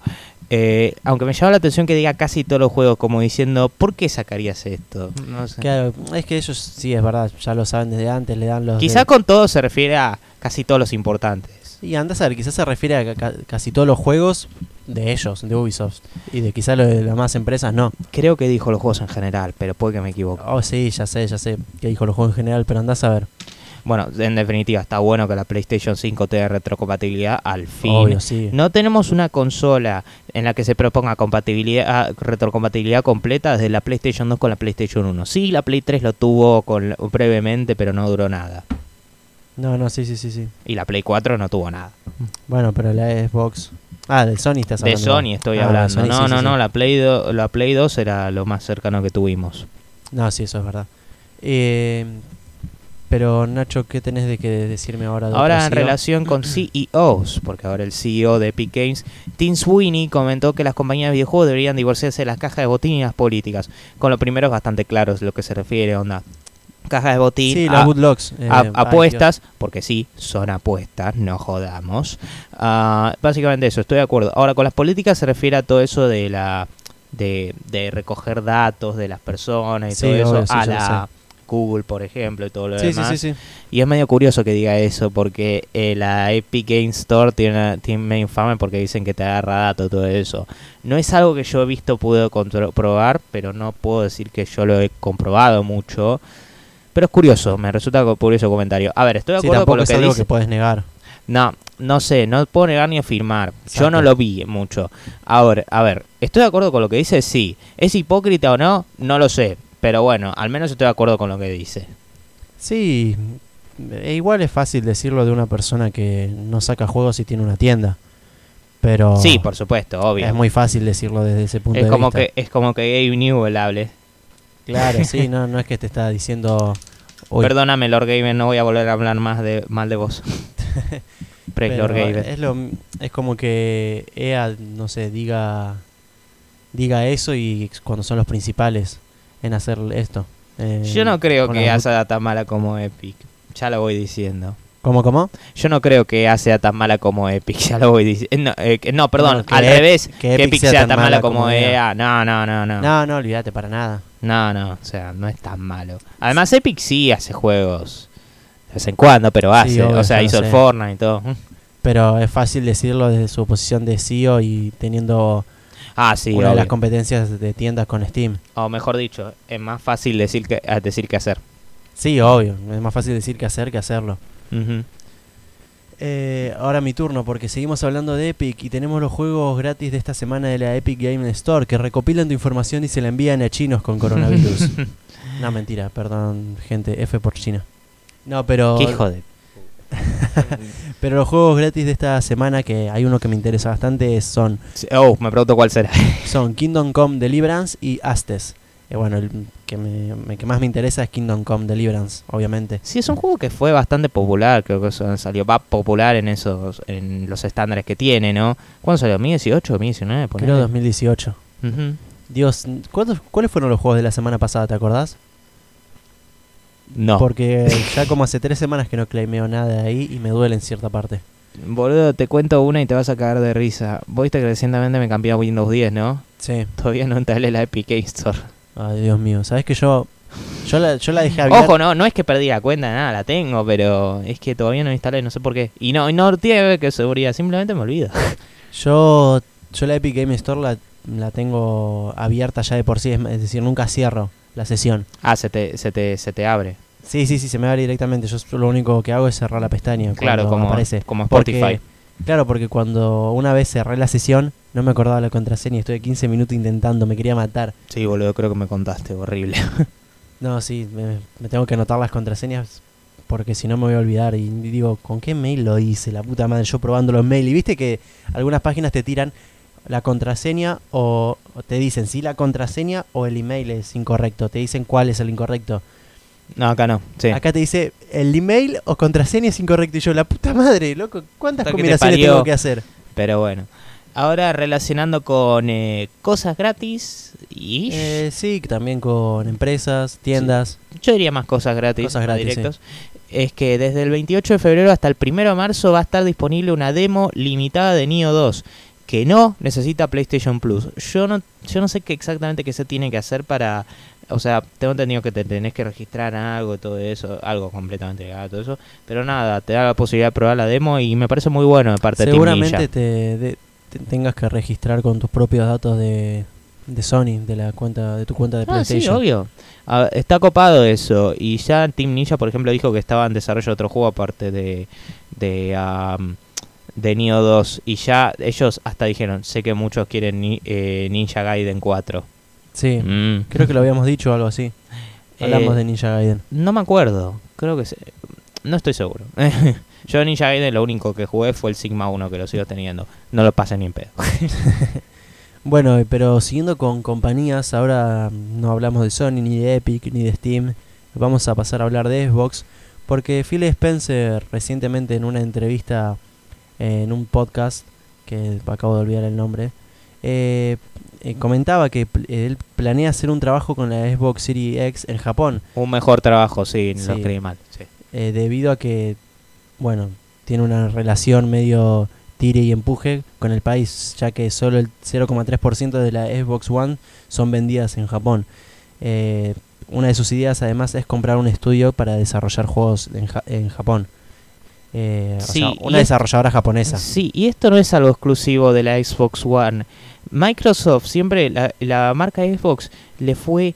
Eh, aunque me llama la atención que diga casi todos los juegos, como diciendo, ¿por qué sacarías esto? No sé.
Claro, es que ellos sí, es verdad, ya lo saben desde antes, le dan los...
Quizá
de-
con todo se refiere a casi todos los importantes.
Y andás a ver, quizás se refiere a ca- ca- casi todos los juegos de ellos, de Ubisoft. Y de quizás lo de las demás empresas no.
Creo que dijo los juegos en general, pero puede que me equivoque.
Oh, sí, ya sé, ya sé que dijo los juegos en general, pero andás a ver.
Bueno, en definitiva, está bueno que la PlayStation 5 tenga retrocompatibilidad al fin.
Obvio, sí.
No tenemos una consola en la que se proponga compatibilidad, retrocompatibilidad completa desde la PlayStation 2 con la PlayStation 1. Sí, la Play 3 lo tuvo con, brevemente, pero no duró nada.
No, no, sí, sí, sí, sí.
Y la Play 4 no tuvo nada.
Bueno, pero la Xbox... Ah, de Sony estás
De
hablando.
Sony estoy
Ah, de
hablando.
Sony,
no,
sí,
no,
sí,
no,
sí.
La, Play do- la Play 2 era lo más cercano que tuvimos.
No, sí, eso es verdad. Eh, pero Nacho, ¿qué tenés de que decirme ahora? de
Ahora en
CEO?
relación con CEOs, porque ahora el CEO de Epic Games, Tim Sweeney, comentó que las compañías de videojuegos deberían divorciarse de las cajas de botín y las políticas. Con lo primero es bastante claro lo que se refiere, onda. Cajas de botín,
Sí,
a-
eh,
a-
ay,
apuestas, porque sí, son apuestas, no jodamos. Ah, básicamente eso, estoy de acuerdo. Ahora, con las políticas se refiere a todo eso de la de, de recoger datos de las personas y
Sí,
todo eso
obvio, sí,
a la Google, por ejemplo, y todo lo demás.
sí, sí, sí.
Y es medio curioso que diga eso, porque eh, la Epic Games Store tiene, una- tiene medio infame porque dicen que te agarra datos, todo eso. No es algo que yo he visto, puedo contro- probar, pero no puedo decir que yo lo he comprobado mucho. Pero es curioso, me resulta curioso el comentario. A ver, estoy de
Sí,
acuerdo
tampoco
con lo
es
que
algo
dice.
que puedes negar.
No, no sé, no puedo negar ni afirmar. Yo no lo vi mucho. Ahora, a ver, ¿estoy de acuerdo con lo que dice? Sí. ¿Es hipócrita o no? No lo sé. Pero bueno, al menos estoy de acuerdo con lo que dice.
Sí, e igual es fácil decirlo de una persona que no saca juegos y tiene una tienda. Pero
Sí, por supuesto, obvio.
es muy fácil decirlo desde ese punto
Es
de
como
vista.
que es como que Gabe Newell hable.
Claro, sí, no, no es que te está diciendo... Uy,
Perdóname, Lord Gamer, no voy a volver a hablar más de mal de vos. Praise Lord Gaben.
es, lo, es como que EA, no sé, diga, diga eso y cuando son los principales en hacer esto. eh,
Yo no creo que EA sea tan mala como Epic. Ya lo voy diciendo.
¿Cómo, cómo?
Yo no creo que EA sea tan mala como Epic, ya lo voy diciendo. No, eh, que- no, perdón,
No, que
al revés.
que Epic
sea tan mala como EA. No, no, no, no.
No, no, olvídate para nada.
No, no, o sea, no es tan malo. Además, Epic sí hace juegos. De vez en cuando, pero hace.
Sí, obvio,
o sea, hizo el
sé.
Fortnite y todo.
Pero es fácil decirlo desde su posición de CEO y teniendo
Ah, sí,
una de las competencias de tiendas con Steam.
O mejor dicho, es más fácil decir que, a decir que hacer.
Sí, obvio. Es más fácil decir que hacer que hacerlo. Eh, ahora mi turno, porque seguimos hablando de Epic y tenemos los juegos gratis de esta semana de la Epic Game Store que recopilan tu información y se la envían a chinos con coronavirus. no, mentira, perdón, gente, F por China. No, pero,
Qué hijo de...
pero los juegos gratis de esta semana, que hay uno que me interesa bastante, son,
Oh, me pregunto cuál será.
son Kingdom Come Deliverance y Astes. Eh, bueno, el que, me, me- que más me interesa es Kingdom Come Deliverance, obviamente.
Sí, es un juego que fue bastante popular, creo que salió, va popular en esos, en los estándares que tiene, ¿no? ¿Cuándo salió? ¿2018 2019?
Creo 2018.
Ujú.
Dios, ¿cuántos- ¿cuáles fueron los juegos de la semana pasada, te acordás?
No.
Porque ya como hace tres semanas que no claimeo nada ahí y me duele en cierta parte.
Boludo, te cuento una y te vas a cagar de risa. Viste que recientemente me cambié a Windows 10, ¿no?
Sí.
Todavía no instalé la Epic Game Store.
Ay, Dios mío. ¿Sabes que yo, yo, la, yo la dejé abierta?
Ojo, no, no es que perdí la cuenta, nada, la tengo, pero es que todavía no la instalé, no sé por qué. Y no, y no tiene que ver que seguridad, simplemente me olvido.
Yo, yo la Epic Game Store la, la tengo abierta ya de por sí. Es, decir, nunca cierro la sesión.
Ah, se te, se te, se te abre.
Sí, sí, sí, se me abre directamente. Yo lo único que hago es cerrar la pestaña.
Claro, como,
aparece.
como Spotify.
Porque, claro, porque cuando una vez cerré la sesión, no me acordaba la contraseña. Estuve 15 minutos intentando, me quería matar.
Sí, boludo, creo que me contaste, horrible.
No, sí, me, me tengo que anotar las contraseñas porque si no me voy a olvidar. Y digo, ¿con qué mail lo hice? La puta madre, yo probando los mails. Y viste que algunas páginas te tiran la contraseña o, o te dicen si la contraseña o el email es incorrecto. Te dicen cuál es el incorrecto.
No, acá no, sí.
Acá te dice el email o contraseña es incorrecto. Y yo, la puta madre, loco, ¿cuántas
Hasta que te
combinaciones tengo que hacer?
Pero bueno. Ahora relacionando con eh, cosas gratis y
Eh, sí, también con empresas, tiendas.
yo diría más cosas gratis,
Cosas gratis,
directos. Es que desde el 28 de febrero hasta el 1 de marzo va a estar disponible una demo limitada de Neo 2 que no necesita PlayStation Plus. Yo no yo no sé qué exactamente qué se tiene que hacer para o sea, tengo entendido que te tenés que registrar algo todo eso, algo completamente legal, todo eso, pero nada, te da la posibilidad de probar la demo y me parece muy bueno de parte de Team
Seguramente te, de- te tengas que registrar con tus propios datos de, de Sony, de la cuenta de tu cuenta de
Ah, sí,
PlayStation.
obvio. Ah, está copado eso. Y ya Team Ninja, por ejemplo, dijo que estaba en desarrollo de otro juego aparte de, de, am, de Neo 2. Y ya ellos hasta dijeron, sé que muchos quieren ni- eh, Ninja Gaiden 4.
Sí,
Mm.
creo que lo habíamos dicho o algo así. Hablamos
Eh,
de Ninja Gaiden.
No me acuerdo. Creo que... se- No estoy seguro. Yo Ninja Gaiden lo único que jugué fue el Sigma 1, que lo sigo teniendo. No lo pasé ni en pedo.
Bueno, eh, pero siguiendo con compañías, ahora no hablamos de Sony, ni de Epic, ni de Steam. Vamos a pasar a hablar de Xbox. Porque Phil Spencer recientemente en una entrevista eh, en un podcast, que acabo de olvidar el nombre, eh, eh, comentaba que pl- él planea hacer un trabajo con la Xbox Series X en Japón.
Un mejor trabajo, sí, no lo
Sí.
creí mal. sí.
eh, debido a que, bueno, tiene una relación medio tire y empuje con el país, ya que solo el 0,3% de la Xbox One son vendidas en Japón. Eh, una de sus ideas además es comprar un estudio para desarrollar juegos en, Ja- en Japón. Eh, o
Sí,
sea,
y
una
es-
desarrolladora japonesa.
Sí, y esto no es algo exclusivo de la Xbox One. Microsoft siempre, la, la marca Xbox le fue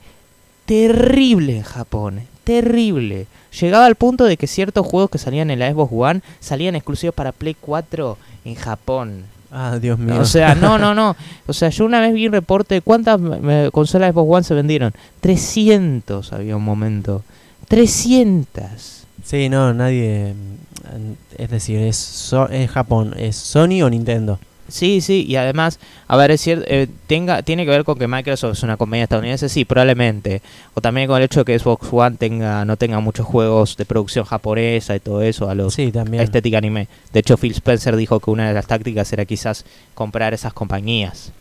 terrible en Japón. Terrible. Llegaba al punto de que ciertos juegos que salían en la Xbox One salían exclusivos para Play 4 en Japón.
Ah, Dios mío.
O sea, no, no, no. O sea, yo una vez vi un reporte de cuántas eh, consolas Xbox One se vendieron. 300 había un momento. 300.
sí, no, nadie... Es decir, es, So- es Japón, es Sony o Nintendo.
Sí, sí, y además, a ver, es cierto, eh, tenga, tiene que ver con que Microsoft es una compañía estadounidense, sí, probablemente. O también con el hecho de que Xbox One tenga, no tenga muchos juegos de producción japonesa y todo eso, a los
Sí, también.
estética anime. De hecho, Phil Spencer dijo que una de las tácticas era quizás comprar esas compañías.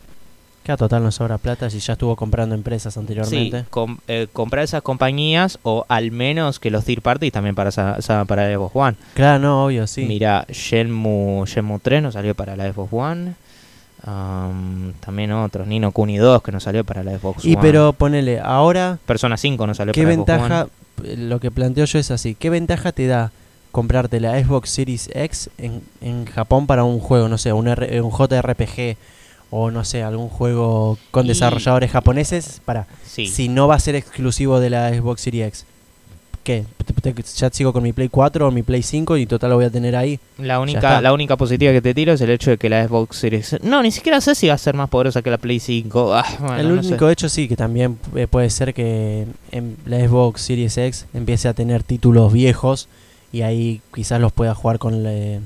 Que a total no sobra plata si ya estuvo comprando empresas anteriormente.
Sí, com- eh, comprar esas compañías o al menos que los third parties también para, esa, esa- para la Xbox One.
Claro, no, obvio, sí.
Mira, Shenmue, Shenmue 3 no salió para la Xbox One. Am, también otros, Nino Kuni 2 que no salió para la Xbox
y
One.
pero ponele, ahora,
Persona 5 no salió
¿qué
para la Xbox
ventaja? Lo que planteo yo es así. ¿Qué ventaja te da comprarte la Xbox Series X en, en Japón para un juego, no sé, un, R- un JRPG o no sé, algún juego con
Y-
desarrolladores japoneses? Para.
Sí.
si no va a ser exclusivo de la Xbox Series X. ¿Qué? Ya sigo con mi Play 4 o mi Play 5 y total lo voy a tener ahí.
La única, la única positiva que te tiro es el hecho de que la Xbox Series... No, ni siquiera sé si va a ser más poderosa que la Play 5. Ah, bueno,
el
no sé.
único hecho sí que también eh, puede ser que en la Xbox Series X empiece a tener títulos viejos y ahí quizás los pueda jugar con le-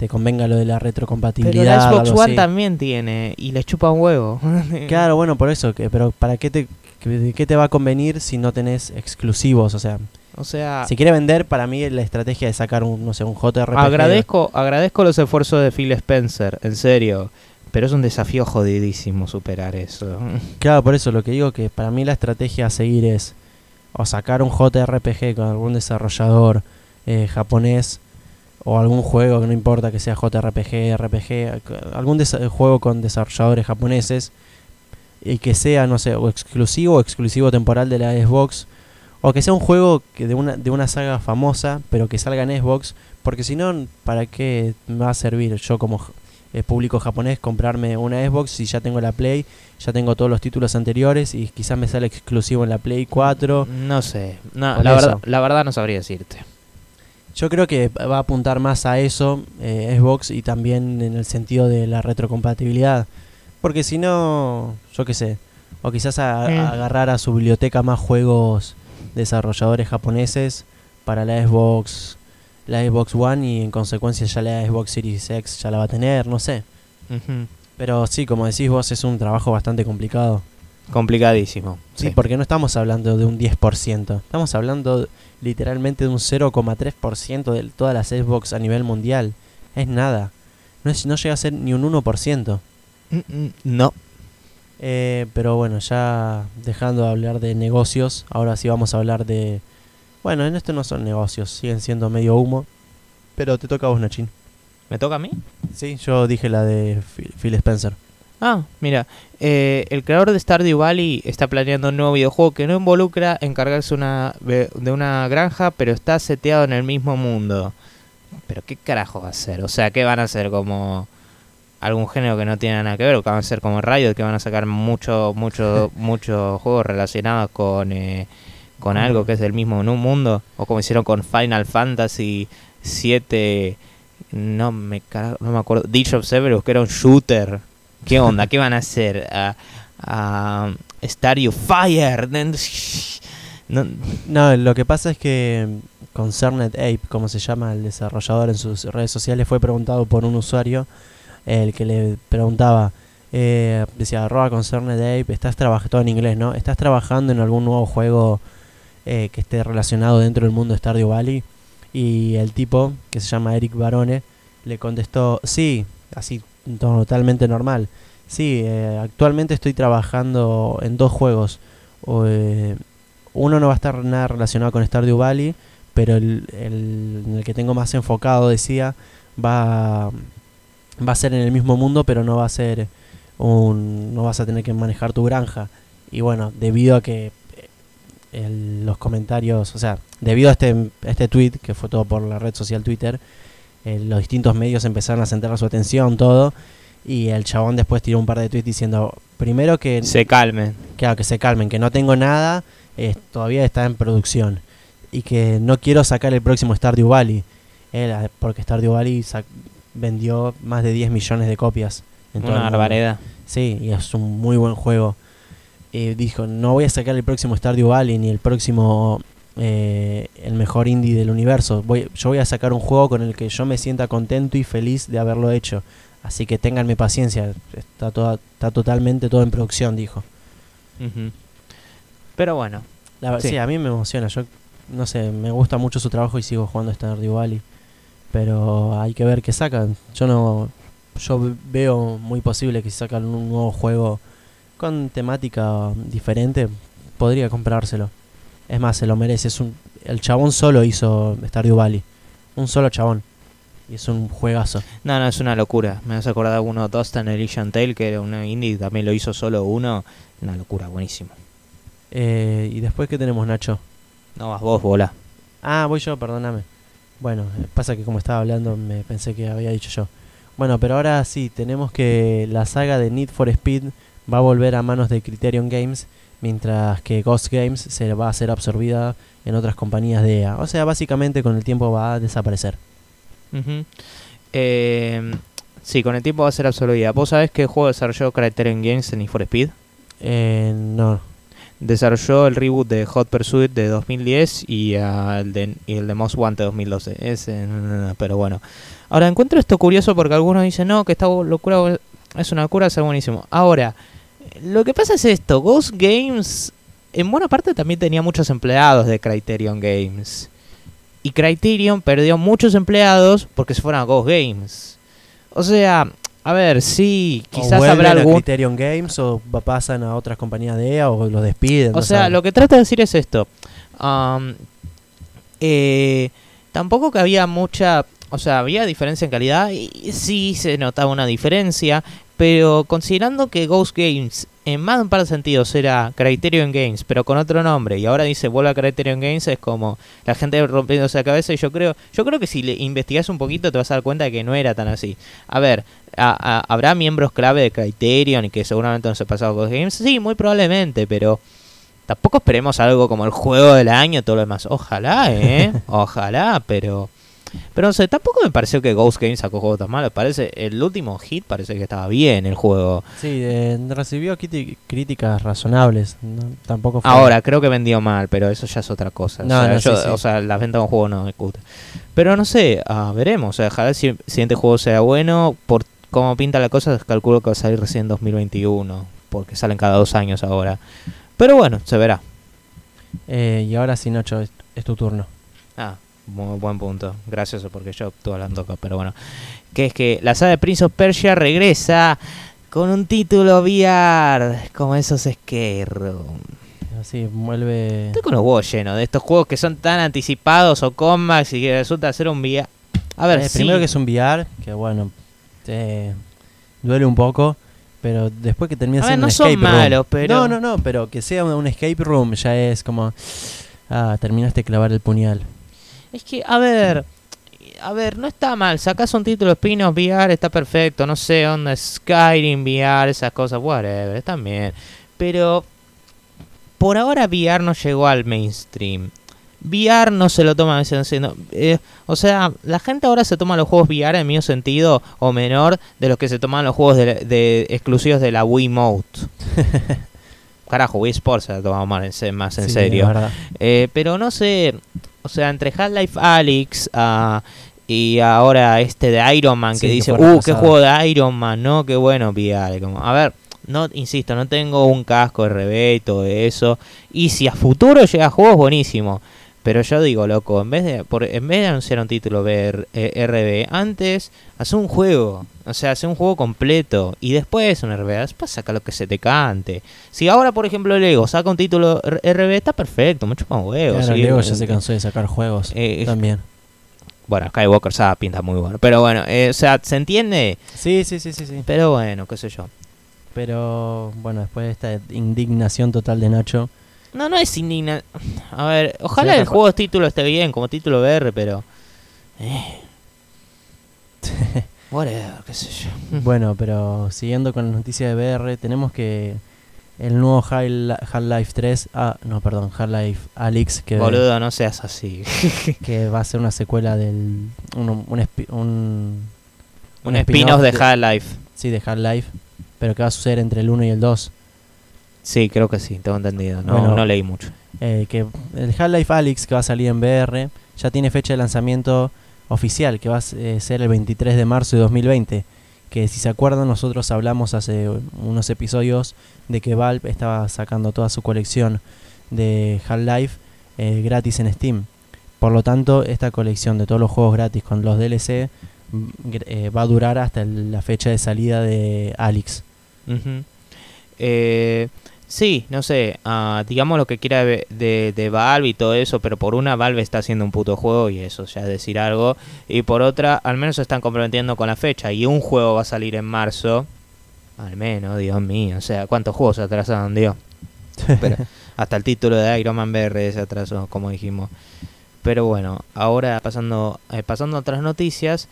te convenga lo de la
Pero
retrocompatibilidad.
la Xbox One también tiene y le chupa un huevo.
Claro, bueno, por eso, que, pero ¿para qué te, que- qué te va a convenir si no tenés exclusivos? O sea,
O sea,
si quiere vender, para mí la estrategia de sacar un, no sé, un JRPG.
agradezco, agradezco los esfuerzos de Phil Spencer, en serio. Pero es un desafío jodidísimo superar eso.
Claro, por eso lo que digo que para mí la estrategia a seguir es o sacar un JRPG con algún desarrollador eh, japonés o algún juego que no importa que sea JRPG, RPG, algún juego con desarrolladores japoneses y que sea, no sé, o exclusivo o exclusivo temporal de la Xbox o que sea un juego que de una de una saga famosa, pero que salga en Xbox, porque si no, ¿para qué me va a servir yo como eh, público japonés comprarme una Xbox si ya tengo la Play, ya tengo todos los títulos anteriores y quizás me sale exclusivo en la Play 4?
No sé. No, la, verdad, la verdad no sabría decirte.
Yo creo que va a apuntar más a eso eh, Xbox y también en el sentido de la retrocompatibilidad. Porque si no, yo qué sé, o quizás a-
Eh.
agarrar a su biblioteca más juegos desarrolladores japoneses para la Xbox, la Xbox One y en consecuencia ya la Xbox Series X ya la va a tener, no sé. Pero sí, como decís vos, es un trabajo bastante complicado.
Complicadísimo.
Sí,
Sí.
porque no estamos hablando de un 10%, estamos hablando literalmente de un 0,3% de todas las Xbox a nivel mundial. Es nada. No, es, no llega a ser ni un 1%.
Mm, mm, No.
Eh, pero bueno, ya dejando de hablar de negocios, ahora sí vamos a hablar de... Bueno, en esto no son negocios, siguen siendo medio humo. Pero te toca a vos, Nachin.
¿Me toca a mí?
Sí, yo dije la de Phil Phil Spencer.
Ah, mira, eh, el creador de Stardew Valley está planeando un nuevo videojuego que no involucra encargarse una, de una granja, pero está seteado en el mismo mundo. Pero ¿qué carajo va a hacer? O sea, ¿qué van a hacer? Como algún género que no tiene nada que ver, o que van a ser como Riot, que van a sacar mucho, mucho, muchos juegos relacionados con, eh, con algo que es del mismo en un mundo, o como hicieron con Final Fantasy 7, no me, no me acuerdo, Ditch of Cerberus, que era un shooter. ¿Qué onda? ¿Qué van a hacer? ¿A, a Stardew Fire? No,
lo que pasa es que mm, Concerned Ape, como se llama el desarrollador en sus redes sociales, fue preguntado por un usuario, el que le preguntaba, eh, decía, arroba Concerned Ape, estás trabajando, en inglés, ¿no? ¿Estás trabajando en algún nuevo juego eh, que esté relacionado dentro del mundo de Stardew Valley? Y el tipo, que se llama Eric Barone, le contestó, sí, así totalmente normal. Sí, eh, actualmente estoy trabajando en dos juegos. Eh, uno no va a estar nada relacionado con Stardew Valley, pero el, el- el que tengo más enfocado, decía, va, va a ser en el mismo mundo, pero no va a ser un, no vas a tener que manejar tu granja. Y bueno, debido a que eh, los comentarios, o sea, debido a este, este tweet, que fue todo por la red social Twitter, eh, los distintos medios empezaron a centrar su atención, todo. Y el chabón después tiró un par de tweets diciendo, primero que
se calmen.
Claro, que se calmen, que no tengo nada, eh, todavía está en producción. Y que no quiero sacar el próximo Stardew Valley. eh, porque Stardew Valley vendió más de 10 millones de copias. En
Una barbaridad.
Sí, y es un muy buen juego. Eh, dijo, no voy a sacar el próximo Stardew Valley ni el próximo, eh, el mejor indie del universo. Voy, yo voy a sacar un juego con el que yo me sienta contento y feliz de haberlo hecho. Así que ténganme paciencia, está, toda, está totalmente todo en producción, dijo.
Pero bueno,
La,
Sí.
sí. a mí me emociona, yo no sé, me gusta mucho su trabajo y sigo jugando Stardew Valley. Pero hay que ver qué sacan. Yo no yo veo muy posible que si sacan un nuevo juego con temática diferente, podría comprárselo. Es más, se lo merece. Es un, el chabón solo hizo Stardew Valley. Un solo chabón. Y es un juegazo.
no, no, es una locura. Me has acordado de uno, Dust and Elysian Tale, que era una indie, también lo hizo solo uno. Una locura, buenísimo.
Eh, y después, ¿qué tenemos, Nacho?
No vas vos, bola.
Ah, voy yo, perdóname. Bueno, eh, pasa que como estaba hablando me pensé que había dicho yo. Bueno, pero ahora sí, tenemos que la saga de Need for Speed va a volver a manos de Criterion Games, mientras que Ghost Games se va a ser absorbida en otras compañías de EA. O sea, básicamente con el tiempo va a desaparecer.
Eh, sí, con el tiempo va a ser absorbida. ¿Vos sabés qué juego desarrolló Criterion Games en Need for Speed?
Eh, no,
Desarrolló el reboot de Hot Pursuit de 2010 y, el, de, y el de Most Wanted 2012. Ese, pero bueno. Ahora encuentro esto curioso porque algunos dicen, no, que esta locura es una locura, es buenísimo. Ahora, lo que pasa es esto, Ghost Games en buena parte también tenía muchos empleados de Criterion Games. Y Criterion perdió muchos empleados porque se fueron a Ghost Games. O sea, a ver, sí,
o
quizás
vuelven
habrá
a
algún...
Criterion Games o pasan a otras compañías de EA o los despiden.
O
no
sea,
saben.
lo que trata de decir es esto. Eh, tampoco que había mucha... O sea, había diferencia en calidad y sí se notaba una diferencia, pero considerando que Ghost Games en más de un par de sentidos era Criterion Games, pero con otro nombre, y ahora dice vuelve a Criterion Games, es como la gente rompiéndose la cabeza y yo creo, yo creo que si le investigas un poquito te vas a dar cuenta de que no era tan así. A ver, a- a- ¿habrá miembros clave de Criterion y que seguramente no se pasado Ghost Games? Sí, muy probablemente, pero tampoco esperemos algo como el juego del año y todo lo demás. Ojalá, ¿eh? Ojalá, pero... Pero no sé, tampoco me pareció que Ghost Games sacó juegos tan malos. Parece, el último hit parece que estaba bien el juego.
Sí, eh, recibió críticas razonables. no- tampoco fue...
Ahora, creo que vendió mal, pero eso ya es otra cosa.
No,
o, sea,
no,
yo-
sí, sí.
o sea, la venta de un juego no me gusta. Pero no sé, ah, veremos. O sea, ojalá si el siguiente juego sea bueno. Por cómo pinta la cosa, calculo que va a salir recién en 2021. Porque salen cada dos años ahora. Pero bueno, se verá.
Eh, y ahora sí, Nacho, es, es tu turno.
Ah, muy buen punto. Gracias porque yo estuve hablando acá, pero bueno. Que es que la saga de Prince of Persia regresa con un título VR, como esos escape room.
Así, vuelve...
Estoy con los huevos llenos de estos juegos que son tan anticipados o Max y que resulta ser un VR. A ver,
Eh,
sí.
Primero que es un VR, que bueno, eh, duele un poco, pero después que termina siendo
no
un
son
escape room.
malos, pero-
No, no, no, pero que sea un, un escape room ya es como... Ah, terminaste de clavar el puñal.
Es que, a ver, a ver, no está mal. Sacas un título spin-off VR, está perfecto. No sé, onda Skyrim VR, esas cosas, whatever, están bien. Pero por ahora VR no llegó al mainstream. VR no se lo toma en serio. eh, o sea, la gente ahora se toma los juegos VR en medio sentido o menor de los que se toman los juegos de, de- exclusivos de la Wiimote. Carajo, Wii Sports se la toma más en, más en
Sí,
serio. Eh, pero no sé, o sea, entre Half-Life Alyx ah, y ahora este de Iron Man
Sí,
que
que
dice,
fue
uh, qué
retrasado".
juego de Iron Man, no, qué bueno, VR. Como, a ver, no, insisto, no tengo un casco de RB y todo eso. Y si a futuro llega juegos, buenísimo. Pero yo digo, loco, en vez de por, en vez de anunciar un título eh, RB, antes hace un juego. O sea, hace un juego completo. Y después un RB. Después saca lo que se te cante. Si ahora, por ejemplo, Lego saca un título RB, está perfecto, mucho más huevo.
Claro, Lego ya se cansó de sacar juegos
eh,
también.
Bueno, Skywalker Saga pinta muy bueno. Pero bueno, eh, o sea, se entiende.
Sí, sí, sí, sí, sí.
Pero bueno, qué sé yo.
Pero bueno, después de esta indignación total de Nacho,
No, no es indigna. A ver, ojalá
Sí,
el juego título esté bien, como título VR, pero. Eh. Whatever, qué sé yo.
Bueno, pero siguiendo con las noticias de VR, tenemos que el nuevo Hal- Half-Life 3, ah, no, perdón, Half-Life Alyx, que,
Boludo, no seas así.
que va a ser una secuela del. Un, un, un,
Un spin-off de Half-Life.
Sí, de Half-Life, pero que va a suceder entre el 1 y el 2.
Sí, creo que sí, tengo entendido. No,
Bueno.
no leí mucho.
Eh, que el Half-Life Alyx, que va a salir en VR, ya tiene fecha de lanzamiento oficial, que va a eh, ser el 23 de marzo de 2020. que si se acuerdan nosotros hablamos hace unos episodios de que Valve estaba sacando toda su colección de Half-Life eh, gratis en Steam. Por lo tanto, esta colección de todos los juegos gratis con los DLC mm, eh, va a durar hasta el- la fecha de salida de Alex.
Ujú. Eh, sí, no sé, ah, digamos lo que quiera de, de, de Valve y todo eso, pero por una Valve está haciendo un puto juego y eso ya es decir algo, y por otra al menos se están comprometiendo con la fecha y un juego va a salir en marzo, al menos, Dios mío, o sea, ¿cuántos juegos se atrasaron, Dios? Pero hasta el título de Iron Man VR se atrasó, como dijimos. Pero bueno, ahora pasando, eh, pasando a otras noticias,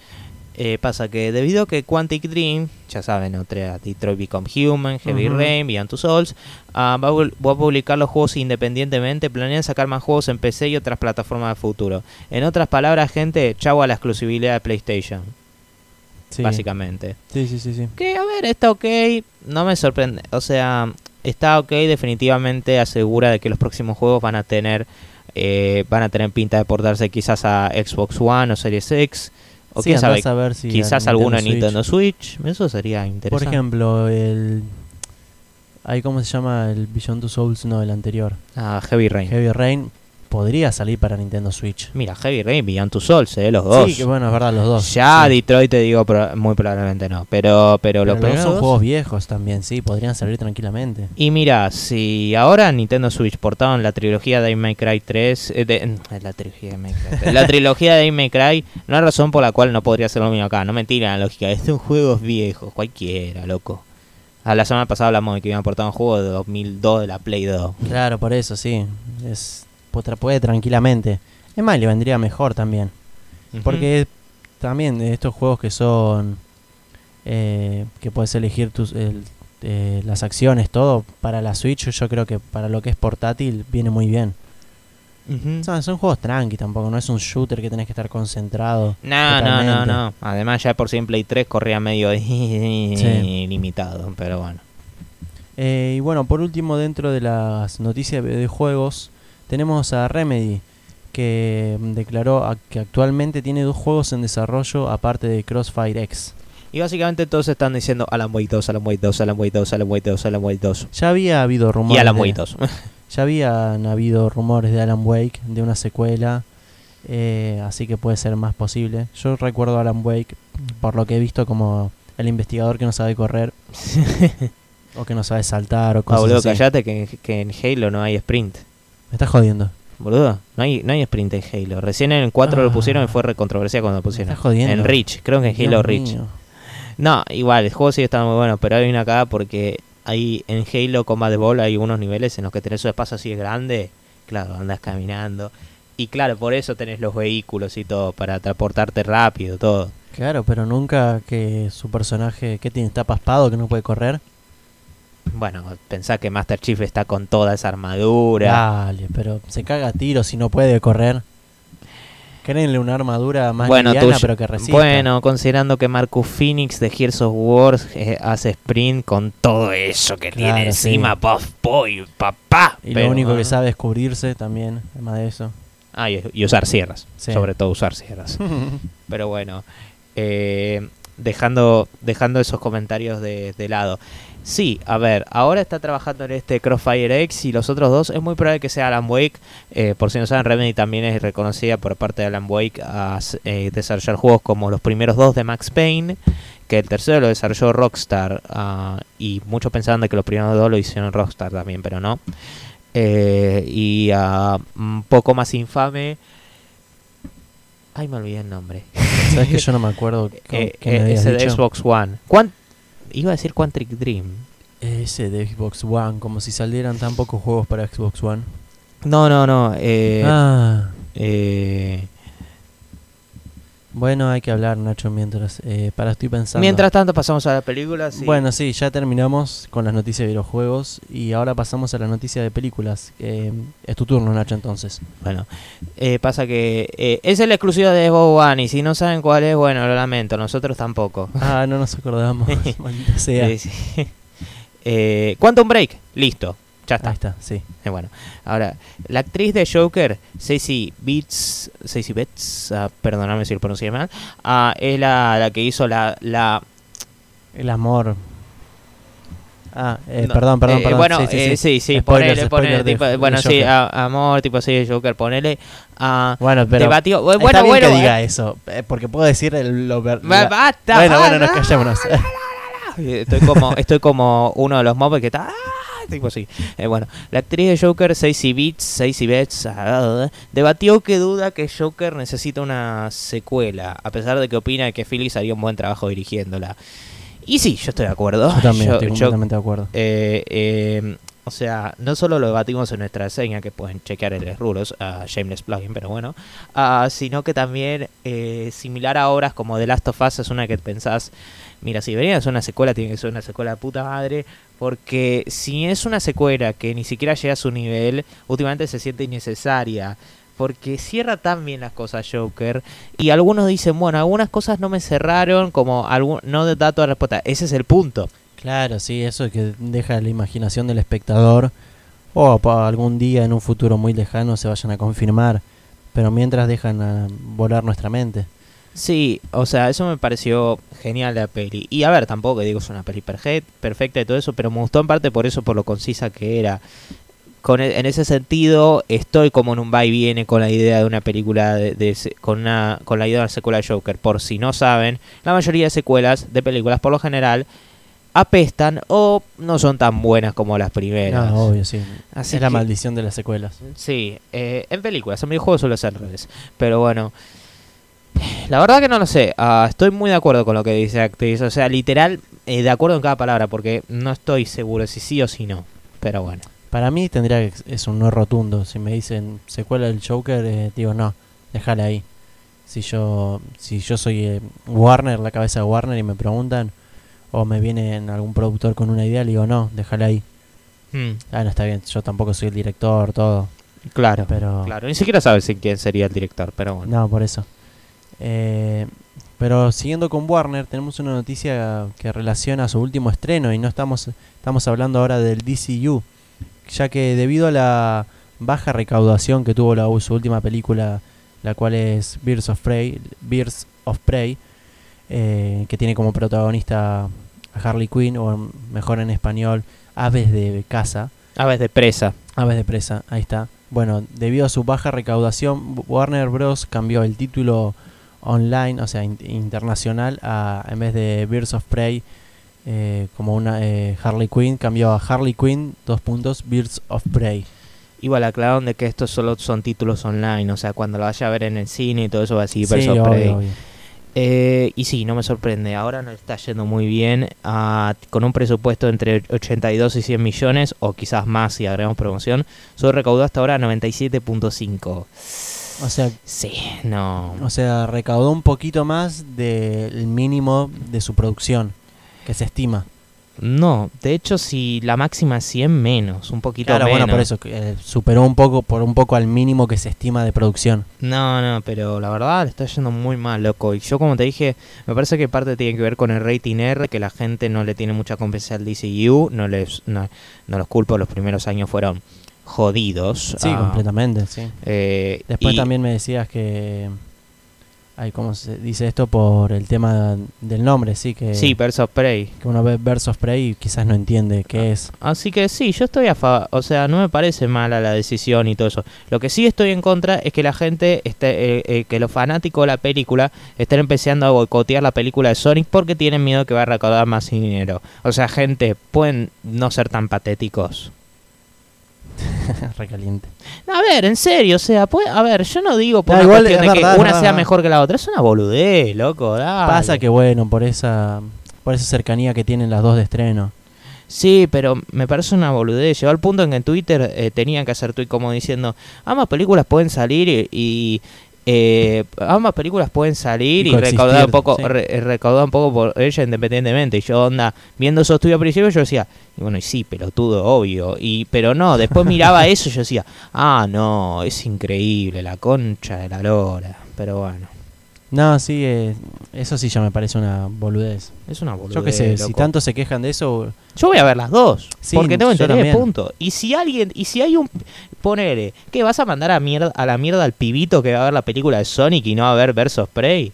eh, pasa que debido a que Quantic Dream, ya saben, otra Detroit Become Human, Heavy. Rain, Beyond Two Souls, va, a, vol- va a publicar los juegos independientemente, planean sacar más juegos en PC y otras plataformas de futuro. En otras palabras, gente, chau a la exclusividad de PlayStation,
Sí.
básicamente.
Sí, sí, sí, sí.
Que a ver, está ok, no me sorprende. O sea, está ok, definitivamente asegura de que los próximos juegos van a tener eh, van a tener pinta de portarse quizás a Xbox One o Series X. O
Sí,
quién sabe,
andás a ver si
quizás
a
alguno en
Switch.
Nintendo Switch. Eso sería
Por
interesante.
ejemplo, el... Ahí, ¿cómo se llama? El Beyond Two Souls, no, el anterior.
Ah, Heavy Rain.
Heavy Rain podría salir para Nintendo Switch.
Mira, Heavy Rain, Beyond Two Souls, eh, los dos.
Sí, que bueno, es verdad, los dos.
ya
sí.
Detroit te digo, pro- muy probablemente no. Pero, pero,
Pero
los primeros
son juegos viejos también, sí, podrían salir tranquilamente.
Y mira, si ahora Nintendo Switch portaban la trilogía de May Cry 3, eh, de- la trilogía de May Cry 3, la trilogía de May Cry, no hay razón por la cual no podría ser lo mismo acá. No mentira, la lógica, son juegos viejos, cualquiera, loco. A la semana pasada hablamos de que iban a portar un juego de 2002 de la Play 2.
Claro, por eso, sí. Es, puede, puede tranquilamente. Es más, le vendría mejor también. Porque también de estos juegos que son. eh, que puedes elegir tus, el- eh, las acciones, todo. Para la Switch, yo creo que para lo que es portátil, viene muy bien. Son, son juegos tranqui tampoco, no es un shooter que tenés que estar concentrado.
No, no, no, no. Además ya por sí en Play 3 corría medio
Sí.
limitado, pero bueno.
Eh, y bueno, por último, dentro de las noticias de juegos, tenemos a Remedy, que mm, declaró que actualmente tiene dos juegos en desarrollo aparte de Crossfire X.
Y básicamente todos están diciendo Alan Wake 2, Alan Wake 2, Alan Wake 2, Alan Wake 2, Alan Wake 2.
Ya había habido
Y
rumores.
Alan
de-
Wake 2.
Ya habían habido rumores de Alan Wake, de una secuela, eh, así que puede ser más posible. Yo recuerdo a Alan Wake, por lo que he visto, como el investigador que no sabe correr, o que no sabe saltar, o
Ah,
cosas
boludo,
así.
callate que, que en Halo no hay sprint.
Me estás jodiendo.
Boludo, no hay, no hay sprint en Halo. Recién en el 4 lo
Ah.
pusieron y fue recontroversia cuando lo
Me
pusieron.
estás jodiendo.
En Reach, creo que en Halo
Dios
Reach.
mío.
No, igual, el juego sigue estando muy bueno, pero hay una cagada porque hay en Halo Combat Ball hay unos niveles en los que tenés un espacio así de grande, claro, andas caminando. Y claro, por eso tenés los vehículos y todo, para transportarte rápido, todo.
Claro, pero nunca que su personaje, que tiene? ¿Está paspado que no puede correr?
Bueno, pensá que Master Chief está con toda esa armadura.
Dale, pero se caga a tiro si no puede correr. Créenle una armadura más
bueno,
liviana, pero que resista.
bueno, considerando que Marcus Phoenix de Gears of War eh, hace sprint con todo eso que
Claro,
tiene
sí.
encima, Puff Boy, papá.
y
Pero,
lo único que sabe es cubrirse también, además de eso.
Ah, y, y usar sierras,
Sí.
sobre todo usar sierras. Pero bueno, eh, dejando, dejando esos comentarios de, de lado. Sí, a ver, ahora está trabajando en este Crossfire X y los otros dos. Es muy probable que sea Alan Wake. Eh, por si no saben, Remedy también es reconocida por parte de Alan Wake a eh, desarrollar juegos como los primeros dos de Max Payne. Que el tercero lo desarrolló Rockstar. ah, y muchos pensaban de que los primeros dos lo hicieron Rockstar también, pero no. Eh, y ah, un poco más infame. Ay, me olvidé el nombre.
¿Sabes que yo no me acuerdo qué,
Eh, eh? Xbox One. Quan- Iba a decir Quantric Dream.
Ese de Xbox One, como si salieran tan pocos juegos para Xbox One.
No, no, no. Eh,
ah,
eh,
bueno, hay que hablar, Nacho, mientras. Eh, para, estoy pensando.
mientras tanto pasamos a la película. sí.
Bueno, sí, ya terminamos con las noticias de videojuegos y ahora pasamos a la noticia de películas. Eh, es tu turno, Nacho, entonces.
Bueno, eh, pasa que eh, es el exclusivo de Xbox One y si no saben cuál es, bueno, lo lamento, nosotros tampoco.
Ah, no nos acordamos. Maldita sea.
Sí, sí. Eh, Quantum Break, listo, ya está.
Ahí está, sí.
Eh, bueno, ahora, la actriz de Joker, Stacey Beats, Stacey Betts, ah, perdóname si lo pronuncié mal, ah, es la, la que hizo la, la
El amor. Ah, eh,
No,
perdón, perdón,
eh,
perdón.
Bueno,
sí, sí,
eh,
sí.
sí, sí,
Spoilers,
ponele, ponele,
de-
tipo,
de
bueno, sí, a- amor, tipo así, Joker, ponele. ah,
Bueno, pero
debatió, bueno,
está bien
bueno,
que diga eso, eh, porque puedo decir el, lo la-
basta,
Bueno, bueno, nos callémonos.
Estoy como, estoy como uno de los mobs que está. ¡Ah! Tipo así. Eh, bueno, la actriz de Joker, Stacey Beats, Stacey Betts, ah, debatió que duda que Joker necesita una secuela, a pesar de que opina que Phillips haría un buen trabajo dirigiéndola. Y sí, yo estoy de acuerdo.
Yo también
Yo-
estoy
yo-
completamente de acuerdo.
eh, eh, o sea, no solo lo debatimos en nuestra reseña, que pueden chequear en los rulos, a Shameless Plugin, pero bueno, ah, sino que también, eh, similar a obras como The Last of Us, es una que pensás, mira, si ser una secuela, tiene que ser una secuela de puta madre, porque si es una secuela que ni siquiera llega a su nivel, últimamente se siente innecesaria. Porque cierra tan bien las cosas Joker. Y algunos dicen, bueno, algunas cosas no me cerraron, como algún, no da toda la respuesta. Ese es el punto.
Claro, sí, eso que deja la imaginación del espectador o pa- algún día en un futuro muy lejano se vayan a confirmar, pero mientras dejan a volar nuestra mente.
Sí, o sea, eso me pareció genial la peli. Y a ver, tampoco que digo es una peli perfecta y todo eso, pero me gustó en parte por eso, por lo concisa que era. Con e- en ese sentido, estoy como en un va y viene con la idea de una película, de, de con, una, con la idea de una secuela de Joker. Por si no saben, la mayoría de secuelas de películas, por lo general, apestan o no son tan buenas como las primeras.
No, obvio, sí.
Así
es la maldición de las secuelas.
Sí, eh, en películas, en videojuegos suele ser al revés. Pero bueno, la verdad que no lo sé. Ah, estoy muy de acuerdo con lo que dice la actriz. O sea, literal, eh, de acuerdo en cada palabra, porque no estoy seguro si sí o si no. Pero bueno.
Para mí tendría que es un no rotundo. Si me dicen secuela del Joker, eh, digo no, déjala ahí. Si yo si yo soy eh, Warner, la cabeza de Warner y me preguntan o me viene algún productor con una idea, le digo no, déjala ahí.
Mm,
Ah, no está bien. Yo tampoco soy el director, todo,
claro,
pero
claro. Ni siquiera sabes si quién sería el director, pero bueno.
no por eso. Eh, pero siguiendo con Warner, tenemos una noticia que relaciona a su último estreno y no estamos estamos hablando ahora del DCU, ya que debido a la baja recaudación que tuvo la, su última película, la cual es Birds of Prey, Birds of Prey, eh, que tiene como protagonista a Harley Quinn o mejor en español Aves de caza,
Aves de presa.
Aves de presa, ahí está. Bueno, debido a su baja recaudación, Warner Bros. cambió el título online, o sea, in- internacional, a, en vez de Birds of Prey, eh, como una eh, Harley Quinn, cambió a Harley Quinn, dos puntos, Birds of Prey.
Igual aclararon de que estos solo son títulos online, o sea, cuando lo vaya a ver en el cine y todo eso va a decir
Sí,
Birds of
obvio,
Prey.
obvio.
Eh, y sí, no me sorprende. Ahora nos está yendo muy bien. ah, con un presupuesto entre 82 y 100 millones, o quizás más si agregamos promoción. Solo recaudó hasta ahora 97.5.
O sea,
Sí, no.
o sea, recaudó un poquito más del mínimo de su producción, que se estima.
No, de hecho, si la máxima es 100 menos, un poquito
Claro,
menos.
bueno, por eso, eh, superó un poco, por un poco al mínimo que se estima de producción.
No, no, pero la verdad le está yendo muy mal, loco. Y yo, como te dije, me parece que parte tiene que ver con el rating R, que la gente no le tiene mucha confianza al DCU. No les no, no los culpo, los primeros años fueron jodidos.
Sí,
Ah,
completamente, sí.
eh,
Después
y-
también me decías que. Ay, ¿cómo se dice esto? Por el tema del nombre, sí, que,
Sí, of Prey.
que uno ve of Prey y quizás no entiende qué es.
Así que sí, yo estoy a favor, o sea, no me parece mala la decisión y todo eso. Lo que sí estoy en contra es que la gente, esté, eh, eh, que los fanáticos de la película estén empezando a boicotear la película de Sonic porque tienen miedo que va a recaudar más dinero. O sea, gente, pueden no ser tan patéticos.
Recaliente.
A ver, en serio, o sea, puede, a ver, yo no digo por
No,
una cuestión
es
de
verdad,
que una sea mejor que la otra. Es una boludez, loco. dale.
Pasa que, bueno, por esa, por esa cercanía que tienen las dos de estreno.
Sí, pero me parece una boludez. Llegó al punto en que en Twitter eh, tenían que hacer tweet como diciendo, ambas películas pueden salir y... y, eh, ambas películas pueden salir
Y
y, recaudar un poco
sí.
re- eh, recaudar un poco por ella independientemente. Y yo onda viendo esos tweets al principio yo decía y bueno y sí pelotudo obvio. Y pero no después miraba eso y yo decía ah no es increíble la concha de la lora. Pero bueno
No, sí, eh, eso sí ya me parece una boludez.
es una boludez
Yo qué sé, si tanto se quejan de eso,
Yo voy a ver las dos.
Sí,
porque tengo interés, punto. Y si alguien, y si hay un. Ponele, ¿qué vas a mandar a, mierda, a la mierda al pibito que va a ver la película de Sonic y no va a ver Versus Prey?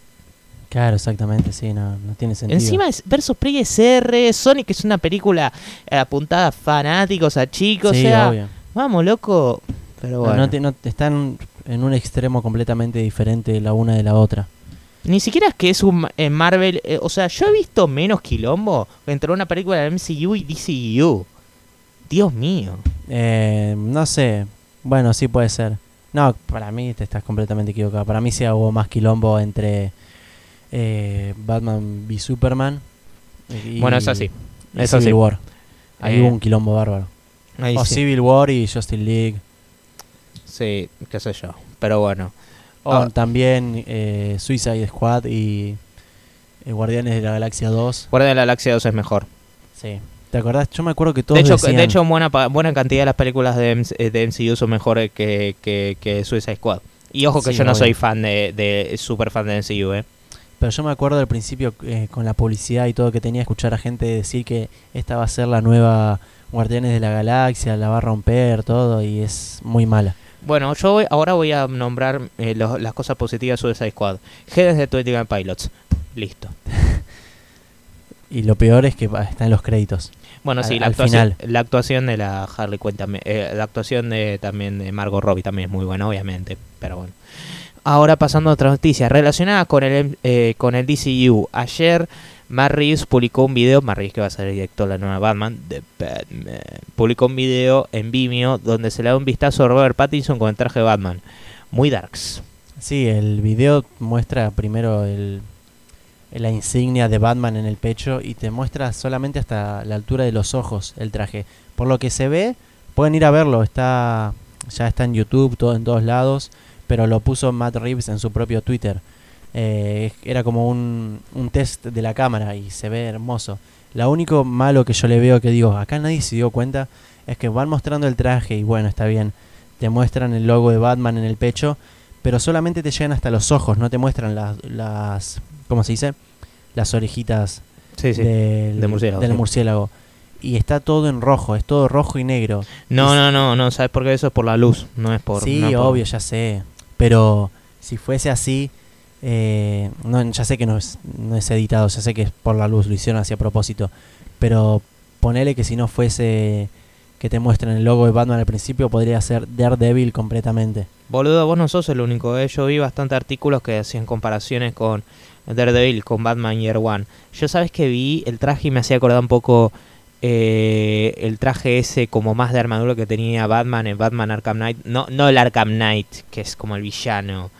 Claro, exactamente, sí, no, no tiene sentido.
Encima es versus Prey es R, Sonic es una película eh, apuntada a fanáticos, a chicos,
sí,
o sea,
obvio.
vamos loco. Pero
No,
bueno,
no te- no- están en un extremo completamente diferente la una de la otra.
Ni siquiera es que es un eh, Marvel, eh, o sea, yo he visto menos quilombo entre una película de MCU y DCU. Dios mío.
Eh, no sé, bueno, sí puede ser. No, para mí te estás completamente equivocado. Para mí sí hubo más quilombo entre eh, Batman v Superman. y-
Bueno, eso sí.
y
Eso
Civil
sí.
War. Ahí
Eh,
hubo un quilombo bárbaro.
Ahí
o
sí.
Civil War y Justice League.
Sí, qué sé yo. Pero bueno. Ah.
también eh, Suicide Squad y eh, Guardianes de la Galaxia 2.
Guardia de la Galaxia 2 es mejor.
Sí. ¿Te acordás? Yo me acuerdo que todos
De hecho,
decían-
de hecho buena, buena cantidad de las películas de, MC eh, de MCU son mejores que, que, que Suicide Squad. Y ojo que
Sí,
yo no
obvio.
soy fan de, de super fan de MCU, ¿eh?
Pero yo me acuerdo al principio eh, con la publicidad y todo que tenía escuchar a gente decir que esta va a ser la nueva Guardianes de la Galaxia, la va a romper, todo, y es muy mala.
Bueno, yo voy- ahora voy a nombrar eh, las cosas positivas de Suicide Squad. Genes de 21 Pilots. Listo.
Y lo peor es que va- está en los créditos.
Bueno,
Al-
sí, la
al
actuación, la actuación de la Harley Quinn también, eh, la actuación de también de Margot Robbie también es muy buena, obviamente, pero bueno. Ahora pasando a otra noticia relacionada con el eh, con el DCU. Ayer Matt Reeves publicó un video, Matt Reeves que va a ser el director de la nueva Batman, de Batman, publicó un video en Vimeo donde se le da un vistazo a Robert Pattinson con el traje de Batman. Muy darks.
Sí, el video muestra primero el, la insignia de Batman en el pecho y te muestra solamente hasta la altura de los ojos el traje. Por lo que se ve, pueden ir a verlo, está ya está en YouTube, todo en todos lados, pero lo puso Matt Reeves en su propio Twitter. Eh, era como un, un test de la cámara y se ve hermoso. Lo único malo que yo le veo que digo, acá nadie se dio cuenta, es que van mostrando el traje y bueno, está bien, te muestran el logo de Batman en el pecho, pero solamente te llegan hasta los ojos, no te muestran las, las ¿cómo se dice? Las orejitas
Sí, sí.
del,
murciélago,
del
sí.
murciélago. Y está todo en rojo, es todo rojo y negro.
No, no, no, no, ¿sabes por qué? Eso es por la luz, no es por...
sí,
no
obvio, ya sé. Pero si fuese así, eh, no, ya sé que no es, no es editado, ya sé que es por la luz, lo así a propósito. Pero ponele que si no fuese que te muestren el logo de Batman al principio, podría ser Daredevil completamente.
Boludo, vos no sos el único, ¿eh? Yo vi bastante artículos que hacían comparaciones con Daredevil, con Batman Year One. Yo sabes que vi el traje y me hacía acordar un poco eh, el traje ese como más de armadura que tenía Batman en Batman Arkham Knight. No, no el Arkham Knight, que es como el villano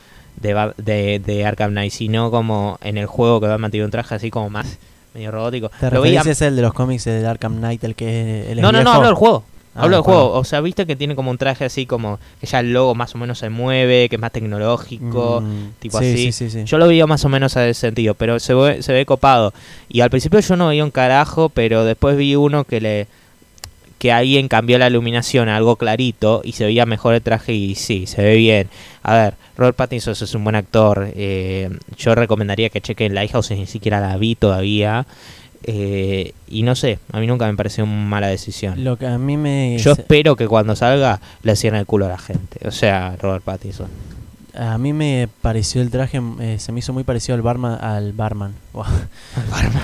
de, de, de Arkham Knight, sino como en el juego que Batman tiene un traje así como más medio robótico.
¿Te
Lo vi a-
es el de los cómics de Arkham Knight, el que es
no, no, no, hablo del juego.
Ah,
Hablo del
juego.
juego. O sea, viste que tiene como un traje así como que ya el logo más o menos se mueve, que es más tecnológico.
Mm,
tipo
sí,
así.
Sí, sí, sí.
Yo lo veía más o menos a ese sentido, pero se ve, se ve copado. Y al principio yo no veía un carajo, pero después vi uno que le que alguien cambió la iluminación a algo clarito y se veía mejor el traje y sí, se ve bien. A ver, Robert Pattinson es un buen actor. eh, yo recomendaría que chequen Lighthouse, ni siquiera la vi todavía. eh, y no sé, a mí nunca me pareció una mala decisión.
Lo que a mí me...
Yo espero que cuando salga le cierren el culo a la gente. O sea, Robert Pattinson.
A mí me pareció el traje, eh, se me hizo muy parecido al barman, al barman, Buah,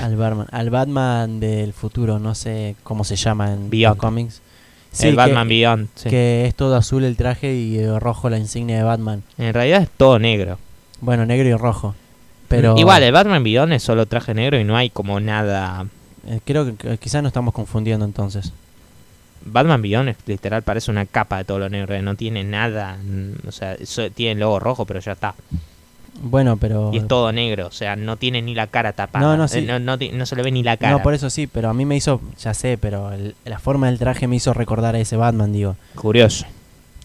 al barman, al Batman del futuro, no sé cómo se llama en
Beyond.
los cómics.
el
que-
Batman Beyond. sí.
Que es todo azul el traje y eh, rojo la insignia de Batman.
En realidad es todo negro.
Bueno, negro y rojo. Pero
Igual, el Batman Beyond es solo traje negro y no hay como nada.
eh, creo que, que quizás nos estamos confundiendo entonces.
Batman Beyond es literal parece una capa de todo lo negro, no tiene nada. mm, O sea, tiene el logo rojo, pero ya está.
Bueno, pero
Y es todo negro, o sea, no tiene ni la cara tapada.
No, no,
eh,
sí.
no, no se le ve ni la cara.
no, por eso sí, pero a mí me hizo, ya sé, pero el- la forma del traje me hizo recordar a ese Batman, digo.
Curioso.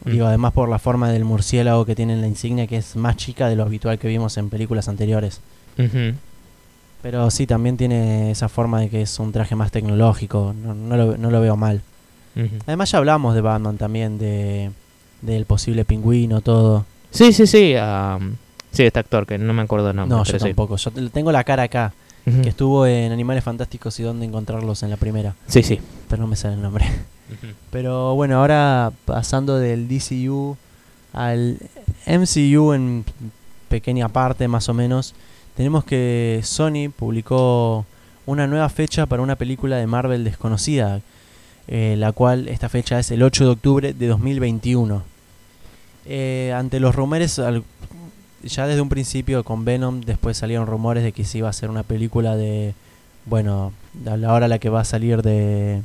Mm.
Digo, además por la forma del murciélago que tiene en la insignia, que es más chica de lo habitual que vimos en películas anteriores. Pero sí, también tiene esa forma de que es un traje más tecnológico, no, no lo, no lo veo mal. Además ya hablamos de Batman también, de del posible pingüino, todo.
Sí, sí, sí. sí, este actor que no me acuerdo el nombre.
no, yo
sí.
tampoco. Yo te- tengo la cara acá, que estuvo en Animales Fantásticos y dónde encontrarlos en la primera,
Sí, sí.
pero no me sale el nombre. Pero bueno, ahora pasando del DCU al MCU en pequeña parte más o menos, tenemos que Sony publicó una nueva fecha para una película de Marvel desconocida, eh, la cual esta fecha es el 8 de octubre de 2021. Eh, ante los rumores, al- ya desde un principio con Venom, después salieron rumores de que se iba a hacer una película de, bueno, a la hora la que va a salir de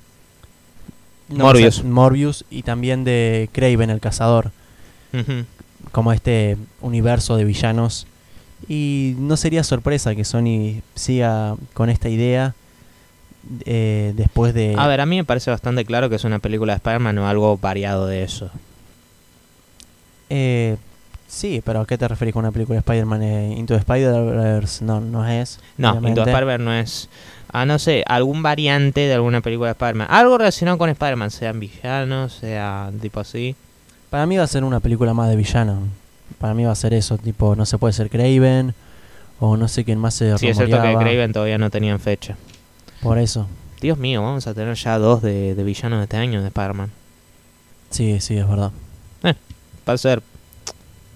no,
Morbius.
o sea, Morbius y también de Craven el cazador, como este universo de villanos. Y no sería sorpresa que Sony siga con esta idea eh, después de...
A ver, a mí me parece bastante claro que es una película de Spider-Man o algo variado de eso.
Eh, sí, pero ¿a qué te referís con una película de Spider-Man? Eh, Into the Spider-Verse no, no es.
No,
obviamente.
Into the Spider-Man no es. Ah, no sé, algún variante de alguna película de Spider-Man. Algo relacionado con Spider-Man, sean villanos, sea tipo así.
Para mí va a ser una película más de villano. Para mí va a ser eso, tipo, no se puede ser Craven o no sé quién más se
Sí, es cierto que. Craven todavía no tenían fecha.
Por eso.
Dios mío, vamos a tener ya dos de, de villanos de este año de Spider-Man.
Sí, sí, es verdad.
Va a ser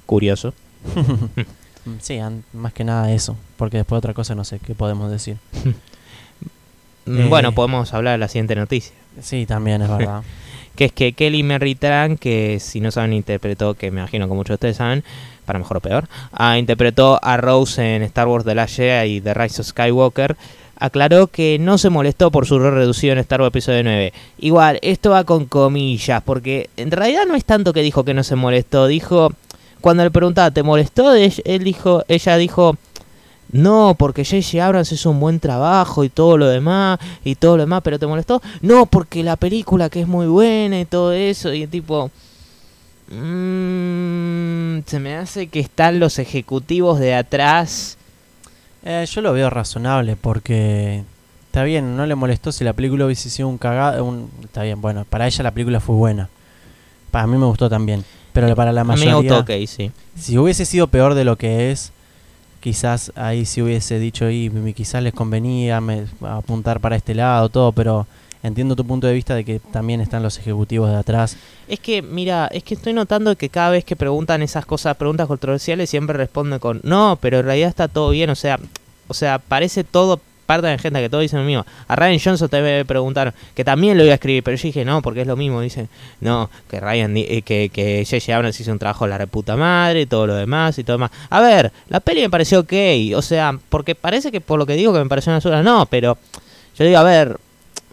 curioso.
sí, más que nada eso. Porque después otra cosa no sé qué podemos decir.
Mm,
Eh.
Bueno, podemos hablar de la siguiente noticia.
Sí, también es verdad.
Que es que Kelly Merry Tran, que si no saben, interpretó, que me imagino que muchos de ustedes saben, para mejor o peor, ah, interpretó a Rose en Star Wars The Last Jedi y The Rise of Skywalker, aclaró que no se molestó por su rol reducido en Star Wars Episodio 9. Igual, esto va con comillas, porque en realidad no es tanto que dijo que no se molestó, dijo, cuando le preguntaba, ¿te molestó? Él dijo, ella dijo, no, porque J.J. Abrams hizo un buen trabajo y todo lo demás, y todo lo demás, pero ¿te molestó? No, porque la película que es muy buena y todo eso, y tipo... mm, se me hace que están los ejecutivos de atrás.
Eh, yo lo veo razonable porque está bien, no le molestó si la película hubiese sido un cagado. Un, está bien, bueno, para ella la película fue buena. Para mí me gustó también. Pero para la mayoría,
me gustó, ok, sí.
si hubiese sido peor de lo que es, quizás ahí sí hubiese dicho, y quizás les convenía me- apuntar para este lado, todo, pero entiendo tu punto de vista de que también están los ejecutivos de atrás.
Es que, mira, es que estoy notando que cada vez que preguntan esas cosas, preguntas controversiales, siempre responden con no, pero en realidad está todo bien, o sea, o sea, parece todo parte de gente que todo dicen lo mismo. A Ryan Johnson también me preguntaron que también lo iba a escribir, pero yo dije no, porque es lo mismo. Dicen, no, que Ryan, eh, que, que J.J. Abrams hizo un trabajo de la reputa madre y todo lo demás y todo demás. A ver, la peli me pareció ok, o sea, porque parece que por lo que digo que me pareció una basura, no, pero yo digo, a ver,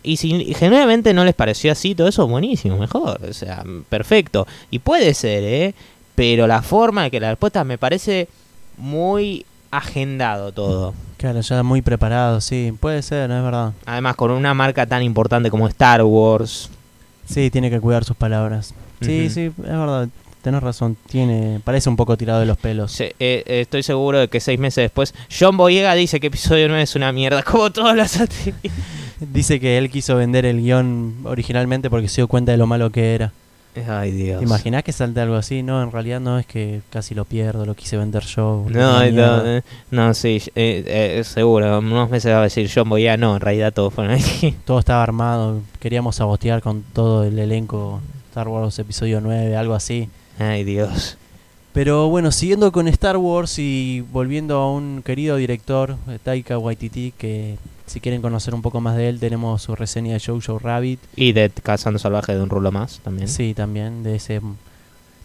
y si genuinamente no les pareció así, todo eso buenísimo, mejor, o sea, perfecto. Y puede ser, ¿eh? Pero la forma de que la respuesta me parece muy agendado todo.
Claro, ya muy preparado, sí, puede ser, no es verdad.
Además, con una marca tan importante como Star Wars.
Sí, tiene que cuidar sus palabras. Sí, sí, es verdad, tenés razón, tiene, parece un poco tirado de los pelos.
Eh, eh, estoy seguro de que seis meses después, John Boyega dice que episodio 9 es una mierda, como todas las anteriores.
Dice que él quiso vender el guion originalmente porque se dio cuenta de lo malo que era.
Ay, Dios.
¿Te imaginás que salte algo así? No, en realidad no es que casi lo pierdo, lo quise vender yo.
No, no, eh, no, sí, eh, eh, seguro. Unos meses va a decir John Boyega, no, en realidad todo fue ahí.
Todo estaba armado, queríamos sabotear con todo el elenco Star Wars Episodio 9, algo así.
Ay, Dios.
Pero bueno, siguiendo con Star Wars y volviendo a un querido director, eh, Taika Waititi, que si quieren conocer un poco más de él, tenemos su reseña de Jojo Rabbit.
Y de Cazando Salvaje de un rulo más también.
Sí, también, de ese,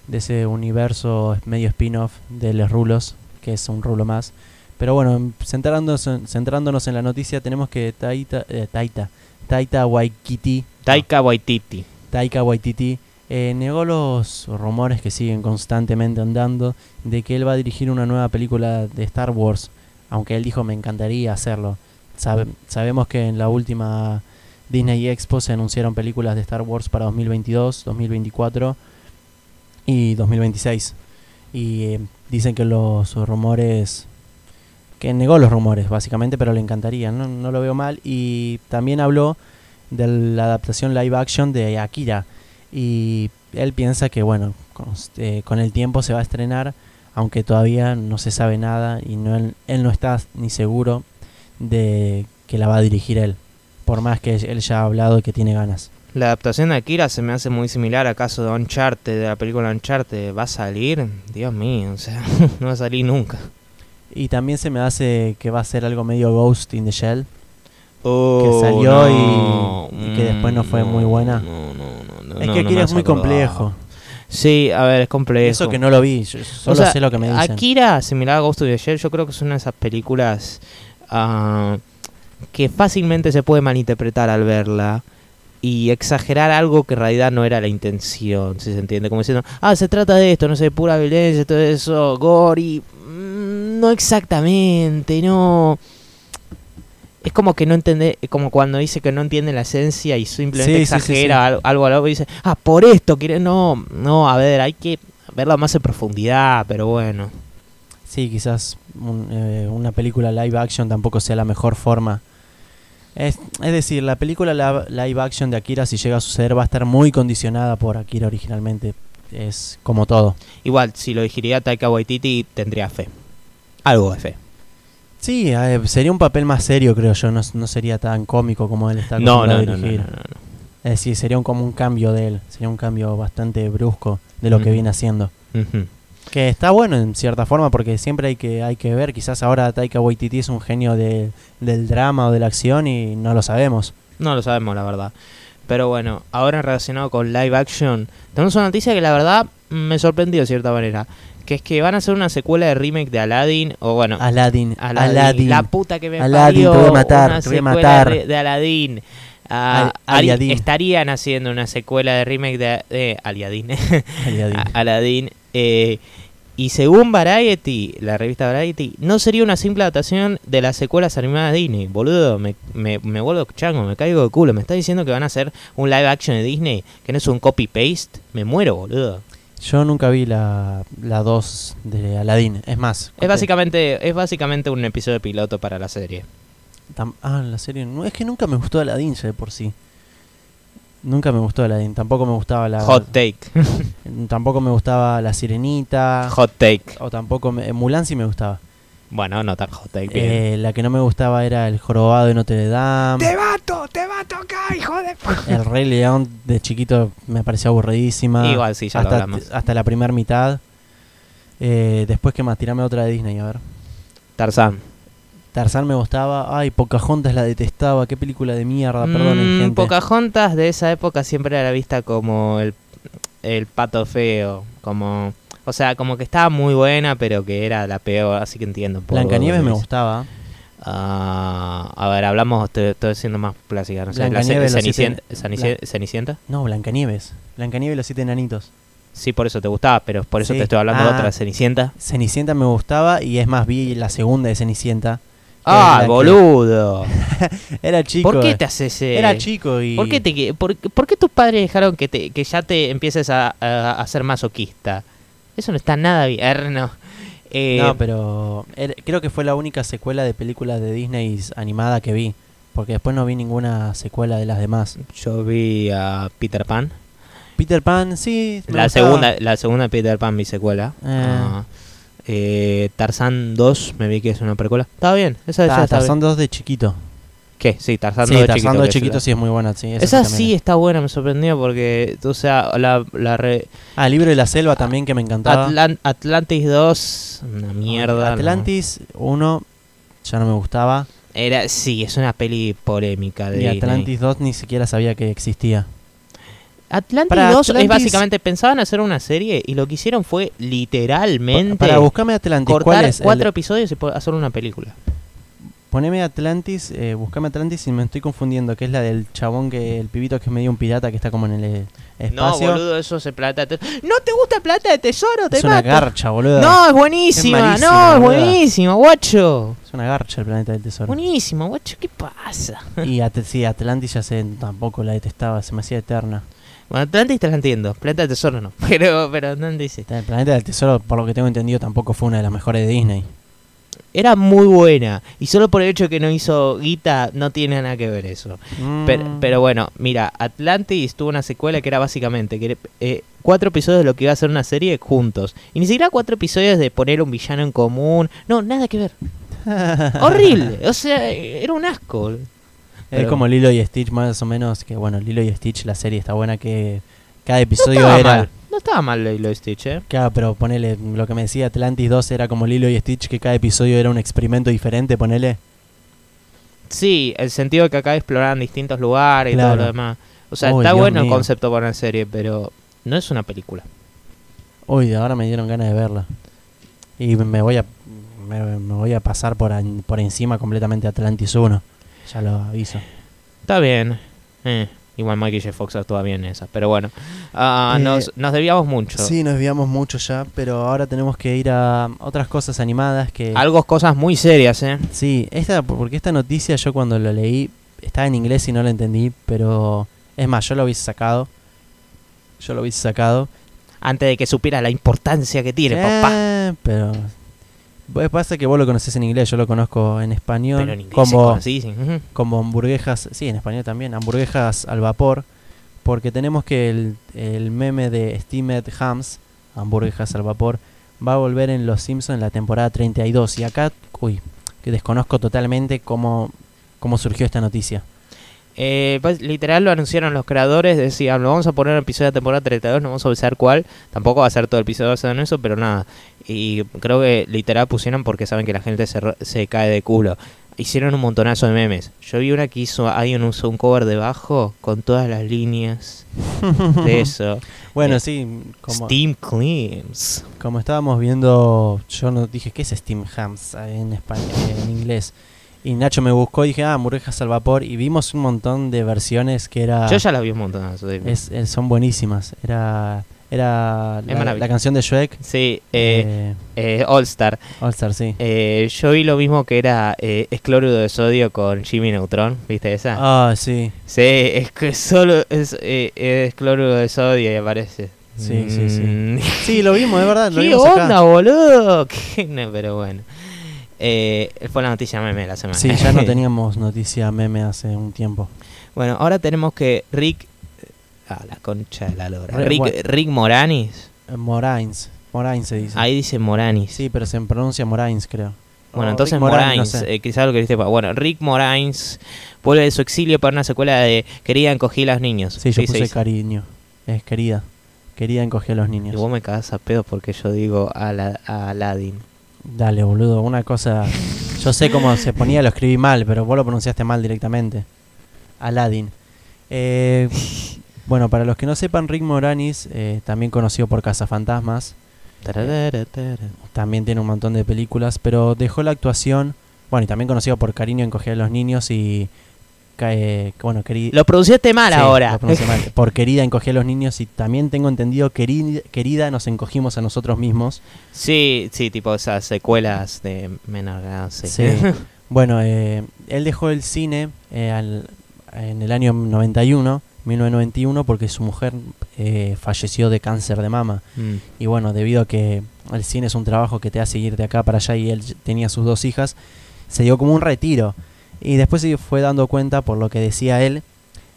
de ese universo medio spin-off de Les Rulos, que es un rulo más. Pero bueno, centrándonos en, centrándonos en la noticia, tenemos que Taita, eh, Taita, Taita Waititi,
Taika Waititi.
Taika Waititi eh, negó los rumores que siguen constantemente andando de que él va a dirigir una nueva película de Star Wars, aunque él dijo me encantaría hacerlo. Sabe- sabemos que en la última Disney Expo se anunciaron películas de Star Wars para 2022, 2024 y 2026. Y eh, dicen que los rumores que negó los rumores básicamente, pero le encantaría, no, no lo veo mal y también habló de la adaptación live action de Akira y él piensa que bueno con, eh, con el tiempo se va a estrenar aunque todavía no se sabe nada y no él, él no está ni seguro de que la va a dirigir él por más que él ya ha hablado y que tiene ganas
La adaptación de Akira se me hace muy similar a caso de Uncharted, de la película Uncharted. ¿Va a salir? Dios mío, o sea, no va a salir nunca.
Y también se me hace que va a ser algo medio Ghost in the Shell.
Oh,
salió y-
no.
y que después no fue muy buena.
No, no, no, no,
es
no,
que
no
Akira
me
es muy complejo.
Sí, a ver, es complejo.
Eso que no lo vi, yo solo
O sea,
sé lo que me dicen.
Akira, similar a Ghost of the Shell, yo creo que es una de esas películas ah, que fácilmente se puede malinterpretar al verla y exagerar algo que en realidad no era la intención, si se entiende, como diciendo, ah, se trata de esto, no sé, pura violencia, todo eso, gore, y, mm, no exactamente, no. Es como que no entiende, como cuando dice que no entiende la esencia y simplemente
Sí,
exagera
sí.
algo a algo y dice, ah, por esto, quiere, no, no, a ver, hay que verla más en profundidad, pero bueno.
Sí, quizás un- eh, una película live action tampoco sea la mejor forma. Es, es decir, la película la- live action de Akira, si llega a suceder, va a estar muy condicionada por Akira originalmente. Es como todo.
Igual, si lo dirigiría Taika Waititi, tendría fe. Algo de fe.
Sí, eh, sería un papel más serio, creo yo. No, no sería tan cómico como él está
No,
a dirigir.
no, no, no.
Es decir, sería un, como un cambio de él. Sería un cambio bastante brusco de lo que viene haciendo. Que está bueno en cierta forma porque siempre hay que, hay que ver. Quizás ahora Taika Waititi es un genio de- del drama o de la acción y no lo sabemos.
No lo sabemos, la verdad. Pero bueno, ahora relacionado con live action, tenemos una noticia que la verdad me sorprendió de cierta manera. Que es que van a hacer una secuela de remake de Aladdin. O bueno,
Aladdin,
Aladdin.
Aladdin.
La puta que me
Aladdin,
parió.
te voy a matar,
una
te voy a matar.
De, de Aladdin. Ah,
Al-
Ari- estarían haciendo una secuela de remake de, de.
Aladdin.
Aladdin. eh, y según Variety, la revista Variety, no sería una simple adaptación de las secuelas animadas de Disney. Boludo, me, me, me vuelvo chango, me caigo de culo. ¿Me está diciendo que van a hacer un live action de Disney que no es un copy-paste? Me muero, boludo.
Yo nunca vi la 2 de Aladdin. Es más.
Es básicamente, es básicamente un episodio piloto para la serie.
Tam- ah, la serie. No, es que nunca me gustó Aladdin ya de por sí. Nunca me gustó Aladdin. Tampoco me gustaba la.
Hot take.
Tampoco me gustaba la Sirenita.
Hot take.
O tampoco. Me, Mulan sí me gustaba.
Bueno, no tan hot take. bien.
Eh, la que no me gustaba era El Jorobado de Notre Dame.
¡Te mato! ¡Te mato acá, hijo de p-!
El Rey León de chiquito me parecía aburridísima.
Igual sí, ya lo
hasta,
hablamos.
hasta la primera mitad. Eh, después que más, tirame otra de Disney, a ver.
Tarzán.
Tarzán me gustaba. Ay, Pocahontas la detestaba. Qué película de mierda,
Mm,
gente.
Pocahontas de esa época siempre era vista como el, el pato feo. Como. O sea, como que estaba muy buena, pero que era la peor, así que entiendo.
Blancanieves me gustaba.
Ah, a ver, hablamos, estoy, estoy siendo más clásica. No sé, la
Blancanieves, los
Cenicienta.
No, Blancanieves. Blancanieves y los siete enanitos.
Sí, por eso te gustaba, pero por eso
Sí.
te estoy hablando de
Ah.
otra. ¿Cenicienta?
Cenicienta me gustaba y es más, vi la segunda de Cenicienta.
¡Ah,
la
boludo!
Era chico.
¿Por qué te haces eh,
Era chico y.
¿Por qué, te, que- por, por qué tus padres dejaron que, te, que ya te empieces a, a, a ser masoquista? Eso no está nada bien, no. Eh,
No, pero creo que fue la única secuela de películas de Disney animada que vi. Porque después no vi ninguna secuela de las demás.
Yo vi a Peter Pan.
Peter Pan, sí.
La
gustaba.
segunda, la segunda Peter Pan, mi secuela.
Eh.
Ah, eh, Tarzán 2, me vi que es una precuela. Estaba bien, esa, esa
Ah,
está
Tarzán
bien.
2 de chiquito.
¿Qué? Sí, Tarzán
sí,
2 de
Tarzán
chiquito.
2 de
es
chiquito sí es muy buena. Sí, esa
sí
es.
está buena, me sorprendió porque, o sea, la, la re-
Ah, Libro de la Selva también que me encantaba.
Atlan- Atlantis 2, una mierda. no.
Atlantis 1 ya no me gustaba.
Era, sí, es una peli polémica de
Y
Disney.
Atlantis 2 ni siquiera sabía que existía.
Atlantis
Para
2 es básicamente, pensaban hacer una serie y lo que hicieron fue literalmente
Pa- Para buscarme Atlantis, ¿cuál
cortar
es? El-
cuatro episodios y hacer una película.
Poneme Atlantis, eh, buscame Atlantis y me estoy confundiendo, que es la del chabón que el pibito que es medio un pirata que está como en el eh, espacio.
No, boludo, eso es el planeta de tesoro. ¿No te gusta el planeta de tesoro? Te
es una garcha, boludo.
No, es buenísima.
Es
no, es buenísima, guacho.
Es una garcha el planeta del tesoro.
Buenísima, guacho. ¿Qué pasa?
y At- sí, Atlantis ya sé, tampoco la detestaba, se me hacía eterna.
Bueno, Atlantis te la entiendo. Planeta de tesoro no. Pero, pero Atlantis.
El planeta del tesoro, por lo que tengo entendido, tampoco fue una de las mejores de Disney.
Era muy buena. Y solo por el hecho de que no hizo guita, no tiene nada que ver eso. Pero,
Mm,
pero bueno, mira, Atlantis tuvo una secuela que era básicamente que, eh, cuatro episodios de lo que iba a ser una serie juntos. Y ni siquiera cuatro episodios de poner un villano en común. No, nada que ver. Horrible. O sea, era un asco.
es como Lilo y Stitch, más o menos, que bueno, Lilo y Stitch, la serie está buena, que cada episodio era...
mal. No estaba mal Lilo y Stitch, ¿eh?
Claro, pero ponele, lo que me decía Atlantis 2 era como Lilo y Stitch, que cada episodio era un experimento diferente, ponele.
Sí, el sentido de que acá exploraban distintos lugares y todo lo demás. O sea,
Uy,
está
Dios
bueno el concepto para una serie, pero no es una película.
Uy, ahora me dieron ganas de verla. Y me voy a me, me voy a pasar por, an- por encima completamente Atlantis 1. Ya lo aviso.
Está bien. Eh, igual Michael J. Fox actúa bien en esa. Pero bueno,
Eh,
nos, nos debíamos mucho.
Sí, nos desviamos mucho ya, pero ahora tenemos que ir a otras cosas animadas que...
Algo, cosas muy serias, ¿eh?
Sí, esta, porque esta noticia yo cuando lo leí estaba en inglés y no la entendí, pero es más, yo lo hubiese sacado. Yo lo hubiese sacado.
Antes de que supiera la importancia que tiene, papá.
Eh, Pero... pues Pasa que vos lo conocés en inglés, yo lo conozco en español.
Pero en inglés es
como.
Ujú.
como hamburguesas, sí, en español también, hamburguesas al vapor, porque tenemos que el, el meme de Steamed Hams, hamburguesas al vapor, va a volver en Los Simpsons en la temporada 32. Y acá, uy, que desconozco totalmente cómo, cómo surgió esta noticia.
Eh, pues, literal lo anunciaron los creadores, decían, lo vamos a poner en el episodio de temporada 32, no vamos a avisar cuál, tampoco va a ser todo el episodio basado en eso, pero nada. Y creo que literal pusieron porque saben que la gente se, se cae de culo. Hicieron un montonazo de memes. Yo vi una que hizo, alguien usó un cover debajo con todas las líneas de eso.
Bueno,
Eh,
sí, como,
Steam Claims.
como estábamos viendo, yo no dije, ¿qué es Steam Hams en, español, en inglés? Y Nacho me buscó y dije, ah, hamburguesas al vapor. Y vimos un montón de versiones que era...
Yo ya las vi un de-
Es, es- son buenísimas. Era, era la, la canción de Shrek.
Sí, eh,
eh,
eh, All Star.
All Star, sí.
Eh, yo vi lo mismo que era eh, es cloruro de sodio con Jimmy Neutron, ¿viste esa?
Ah, sí.
Sí, es que solo es, eh, es cloruro de sodio y aparece.
Sí, sí, sí.
Mm,
Sí, lo vimos, de verdad. Lo
¿Qué
vimos acá.
onda, boludo? ¿Qué no, pero bueno. Eh, fue la noticia meme la semana.
Sí, ya no teníamos noticia meme hace un tiempo.
bueno, ahora tenemos que Rick... Ah, la concha de la lora. Rick,
bueno.
Rick Moranis.
Eh, Moraines. Moraines se dice.
Ahí dice Moranis.
Sí, pero se pronuncia Moraines, creo.
Bueno, entonces
Rick
Moraines,
no sé.
eh, quizás lo que viste. Bueno, Rick Moraines vuelve de su exilio para una secuela de Querida encogí a los niños.
Sí, yo puse cariño. Es querida. Querida encogí a los
Y
niños.
vos me cagás a pedo porque yo digo a, la, a Aladdin.
Dale, boludo. Una cosa. Yo sé cómo se ponía, lo escribí mal, pero vos lo pronunciaste mal directamente. Aladdin. Eh, bueno, para los que no sepan, Rick Moranis, eh, también conocido por Cazafantasmas, también tiene un montón de películas, pero dejó la actuación. Bueno, y también conocido por Cariño encogí a los niños y. eh, bueno, queri-
Lo pronunciaste mal
Sí,
ahora.
lo pronuncié mal. Por querida encogí a los niños y también tengo entendido querida, querida nos encogimos a nosotros mismos.
sí, sí, tipo esas secuelas de Menarga. Sí.
Sí. Bueno, eh, él dejó el cine eh, al- en el año 91, 1991, porque su mujer eh, falleció de cáncer de mama.
Mm.
Y bueno, debido a que el cine es un trabajo que te hace ir de acá para allá y él tenía sus dos hijas, se dio como un retiro. Y después se fue dando cuenta, por lo que decía él,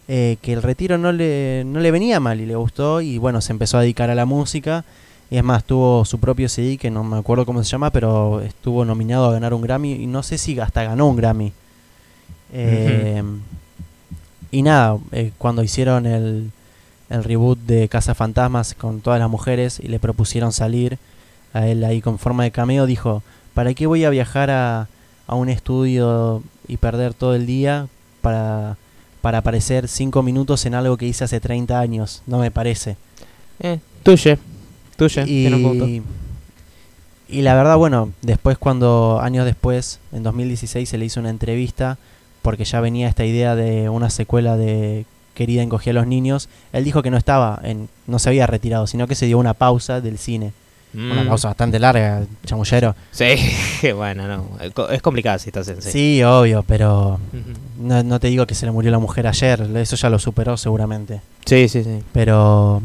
eh, que el retiro no le, no le venía mal y le gustó. Y bueno, se empezó a dedicar a la música. Y es más, tuvo su propio CD, que no me acuerdo cómo se llama, pero estuvo nominado a ganar un Grammy. Y no sé si hasta ganó un Grammy. Eh, Y nada, eh, cuando hicieron el, el reboot de Casa Fantasmas con todas las mujeres y le propusieron salir a él ahí con forma de cameo, dijo, ¿para qué voy a viajar a, a un estudio y perder todo el día para, para aparecer cinco minutos en algo que hice hace 30 años? No me parece.
Eh, tuye. Tuye. tiene un punto.
Y, y la verdad, bueno, después cuando, años después, en 2016 se le hizo una entrevista, porque ya venía esta idea de una secuela de Querida encogía a los niños, él dijo que no estaba, en, no se había retirado, sino que se dio una pausa del cine. Una
Mm.
pausa bastante larga, chamullero.
Sí, bueno, no. Es co- Es complicada si estás en
Sí,
sí.
obvio, pero no, no te digo que se le murió la mujer ayer, eso ya lo superó seguramente.
Sí, sí, sí.
Pero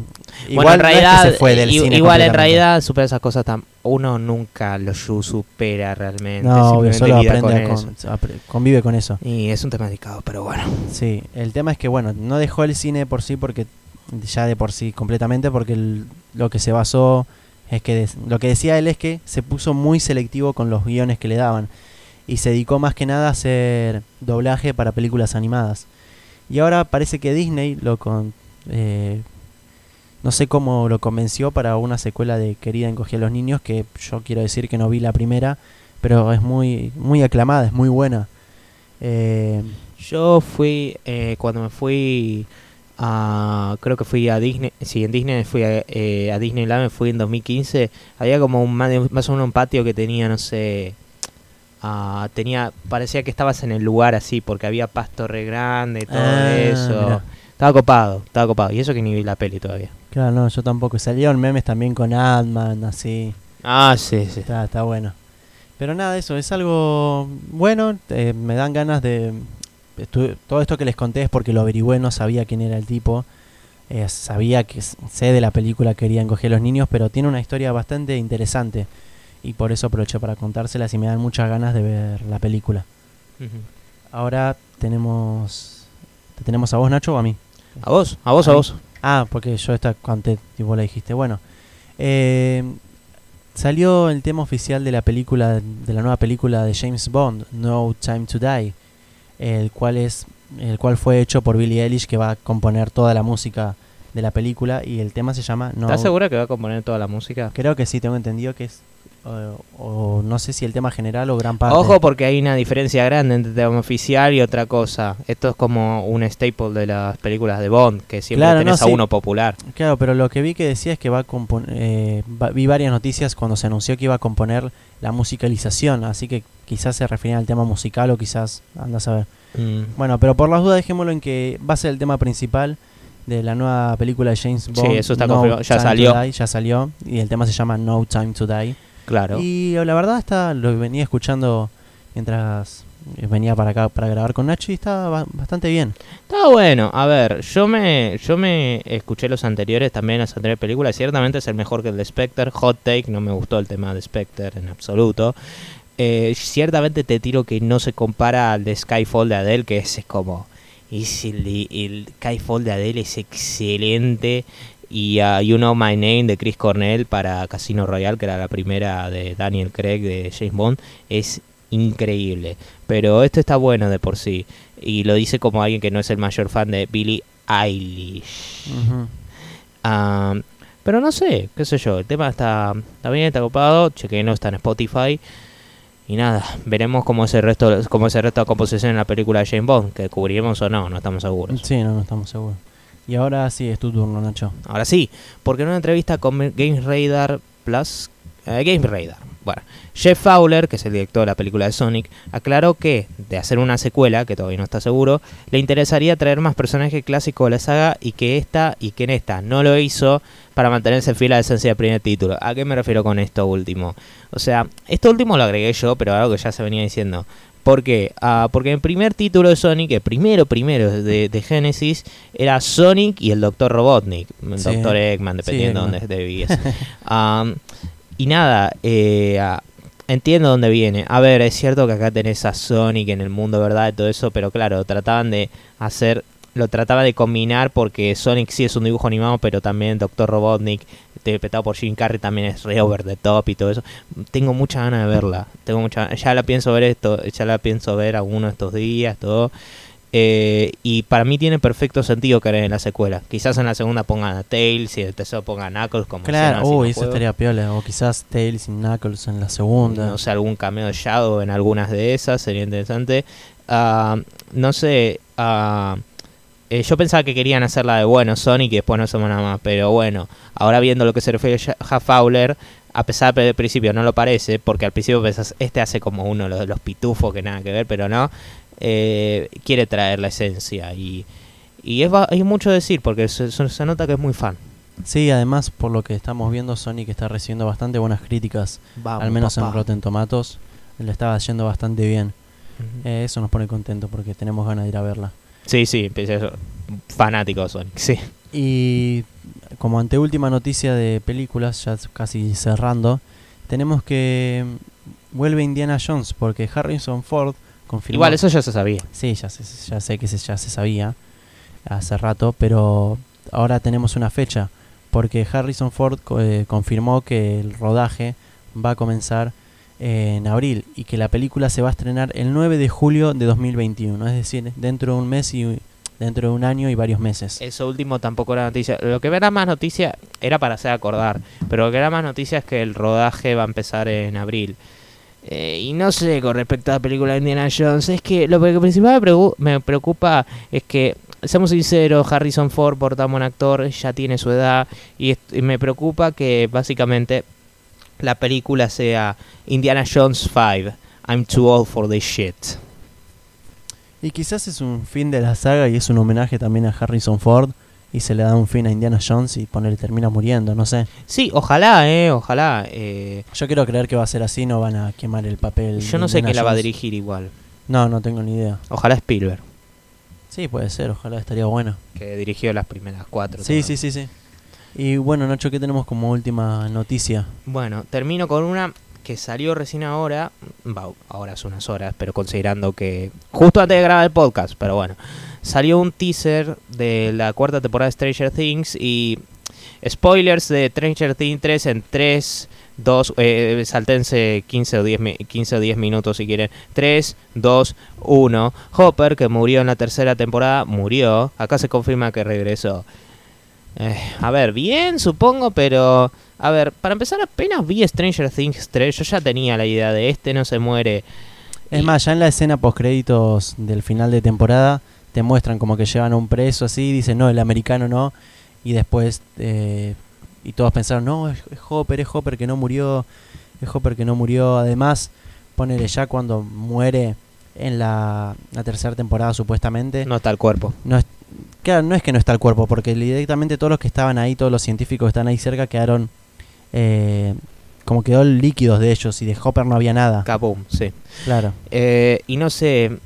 igual
en
no es que
realidad,
se fue del
i-
cine
igual en realidad supera esas cosas tan uno nunca lo su- supera realmente.
No, obvio, solo aprende
con
a con-
eso.
convive con eso.
Y es un tema delicado, pero bueno.
Sí, el tema es que, bueno, no dejó el cine por sí porque ya de por sí completamente porque el- lo que se basó es que lo que decía él es que se puso muy selectivo con los guiones que le daban y se dedicó más que nada a hacer doblaje para películas animadas. Y ahora parece que Disney lo con eh, no sé cómo lo convenció para una secuela de Querida encogía a los niños, que yo quiero decir que no vi la primera, pero es muy, muy aclamada, es muy buena. Eh,
Yo fui, eh, cuando me fui a, creo que fui a Disney, sí, en Disney fui a, eh, a Disneyland, me fui en 2015, había como un, más o menos un patio que tenía, no sé, ah, tenía, parecía que estabas en el lugar así, porque había pasto re grande, todo
Ah,
eso.
mirá.
Estaba copado, estaba copado, y eso que ni vi la peli todavía.
claro, no, yo tampoco. Salieron memes también con Ant-Man, así.
Ah, sí, sí.
Está, está bueno. Pero nada, eso es algo bueno. eh, me dan ganas de. Todo esto que les conté es porque lo averigüé, no sabía quién era el tipo. eh, sabía que sé de la película Quería encoger a los niños, pero tiene una historia bastante interesante. Y por eso aproveché para contárselas y me dan muchas ganas de ver la película. Ahora tenemos. ¿Te tenemos a vos, Nacho, o a mí?
A vos, a vos, a vos.
Ah, porque yo esta conté y vos la dijiste. Bueno, eh, salió el tema oficial de la película, de la nueva película de James Bond, No Time to Die, el cual es, el cual fue hecho por Billie Eilish, que va a componer toda la música de la película y el tema se llama No.
¿Estás segura que va a componer toda la música?
Creo que sí, tengo entendido que es, o- o no sé si el tema general o gran parte.
Ojo porque hay una diferencia grande entre tema oficial y otra cosa. Esto es como un staple de las películas de Bond, que siempre
Claro,
tenés
no,
a
sí.
uno popular.
Claro, pero lo que vi que decía es que va a componer. vi varias noticias cuando se anunció que iba a componer la musicalización, así que quizás se refería al tema musical o quizás, anda a saber.
Mm.
Bueno, pero por las dudas dejémoslo en que va a ser el tema principal de la nueva película de James Bond.
eso está
No
confirmado, ya salió.
Die, ya salió y el tema se llama No Time to Die.
Claro.
Y la verdad está lo venía escuchando mientras venía para acá para grabar con Nacho y está ba- bastante bien.
Está bueno. A ver, yo me yo me escuché los anteriores, también las anteriores películas. Ciertamente es el mejor que el de Spectre. Hot Take, no me gustó el tema de Spectre en absoluto. Eh, ciertamente te tiro que no se compara al de Skyfall de Adele, que ese es como... Es el, el Skyfall de Adele es excelente. Y a You Know My Name de Chris Cornell para Casino Royale, que era la primera de Daniel Craig de James Bond, es increíble. Pero esto está bueno de por sí. Y lo dice como alguien que no es el mayor fan de Billie Eilish. Pero no sé, qué sé yo. El tema está, está bien, está ocupado. Chequenlo, está en Spotify. Y nada, veremos cómo es el resto, cómo es el resto de composición en la película de James Bond, que cubriremos o no, no estamos seguros.
Sí, no, no estamos seguros. Y ahora sí, es tu turno, Nacho.
Ahora sí, porque en una entrevista con Games Radar Plus, eh, Radar, bueno, Jeff Fowler, que es el director de la película de Sonic, aclaró que, de hacer una secuela, que todavía no está seguro, le interesaría traer más personajes clásicos de la saga y que esta, y que en esta no lo hizo para mantenerse fiel a la esencia del primer título. ¿A qué me refiero con esto último? O sea, esto último lo agregué yo, pero algo que ya se venía diciendo. ¿Por qué? Ah, porque el primer título de Sonic, el primero, primero de, de Genesis, era Sonic y el Dr. Robotnik, el
Sí.
Dr. Eggman, dependiendo
Eggman.
de dónde vivías. Am, y nada, eh, ah, entiendo dónde viene. A ver, es cierto que acá tenés a Sonic en el mundo, ¿verdad? Y todo eso, pero claro, trataban de hacer, lo trataba de combinar porque Sonic sí es un dibujo animado, pero también Dr. Robotnik, interpretado por Jim Carrey, también es re over the top y todo eso. Tengo mucha ganas de verla. Tengo mucha, ya la pienso ver esto, ya la pienso ver alguno de estos días, todo. Eh, y para mí tiene perfecto sentido que en la secuela. Quizás en la segunda pongan a Tails y en el tercero pongan a Knuckles como
Claro, uy,
los
eso
juegos.
estaría piola. O quizás Tails y Knuckles en la segunda.
No sé, algún cameo de Shadow en algunas de esas, sería interesante. Ah, no sé, ah, eh, yo pensaba que querían hacerla de bueno Sonic y después no hacemos nada más, pero bueno, ahora viendo lo que se refiere a Fowler, a pesar de del principio no lo parece, porque al principio pensás, este hace como uno de los pitufos que nada que ver, pero no, eh, quiere traer la esencia y, y es, va- hay mucho decir, porque se, se- nota que es muy fan.
Sí, además, por lo que estamos viendo, Sonic está recibiendo bastante buenas críticas. al menos en Rotten Tomatoes. Le estaba yendo bastante bien. Eh, eso nos pone contento porque tenemos ganas de ir a verla.
Sí, sí, empecé a- fanático de Sonic, sí.
Y como anteúltima noticia de películas, ya casi cerrando, tenemos que mm, vuelve Indiana Jones porque Harrison Ford confirmó.
Igual, eso ya se sabía.
Sí, ya, sé- ya sé que se, ya se sabía hace rato, pero ahora tenemos una fecha porque Harrison Ford eh, confirmó que el rodaje va a comenzar en abril y que la película se va a estrenar el 9 de julio de 2021, es decir, dentro de un mes y dentro de un año y varios meses.
Eso último tampoco era noticia. Lo que era más noticia era para hacer acordar, pero lo que era más noticia es que el rodaje va a empezar en abril. Eh, y no sé con respecto a la película de Indiana Jones, es que lo que principal me preocupa es que, seamos sinceros, Harrison Ford, por tan buen actor, ya tiene su edad y me preocupa que básicamente la película sea Indiana Jones 5, I'm too old for this shit.
Y quizás es un fin de la saga y es un homenaje también a Harrison Ford y se le da un fin a Indiana Jones y ponerle termina muriendo, no sé.
Sí, ojalá, eh, ojalá. eh,
Yo quiero creer que va a ser así, no van a quemar el papel.
yo no sé quién la va a dirigir igual.
No, no tengo ni idea.
Ojalá Spielberg,
Sí, puede ser, ojalá estaría bueno.
que dirigió las primeras cuatro.
Sí, sí, sí, sí. Y bueno, Nacho, ¿qué tenemos como última noticia?
Bueno, termino con una que salió recién ahora, va, ahora hace unas horas, pero considerando que justo antes de grabar el podcast, pero bueno, salió un teaser de la cuarta temporada de Stranger Things y spoilers de Stranger Things 3 en 3, 2, eh, saltense 15 o, 10, mi- 15 o 10 minutos si quieren. 3, 2, 1. Hopper, que murió en la tercera temporada, murió. Acá se confirma que regresó. Eh, a ver, bien, supongo, pero... A ver, para empezar, apenas vi Stranger Things 3, yo ya tenía la idea de este no se muere.
Es
Y-
más, ya en la escena post créditos del final de temporada te muestran como que llevan a un preso así, dicen no, el americano no, y después eh, y todos pensaron no, es, es Hopper, es Hopper que no murió, es Hopper que no murió. Además, ponele ya cuando muere en la, la tercera temporada supuestamente,
No está el cuerpo.
no claro, no es que no está el cuerpo, porque directamente todos los que estaban ahí, todos los científicos que están ahí cerca quedaron eh, como quedó líquidos de ellos y de Hopper no había nada.
Kaboom, sí.
Claro.
Eh, y no sé,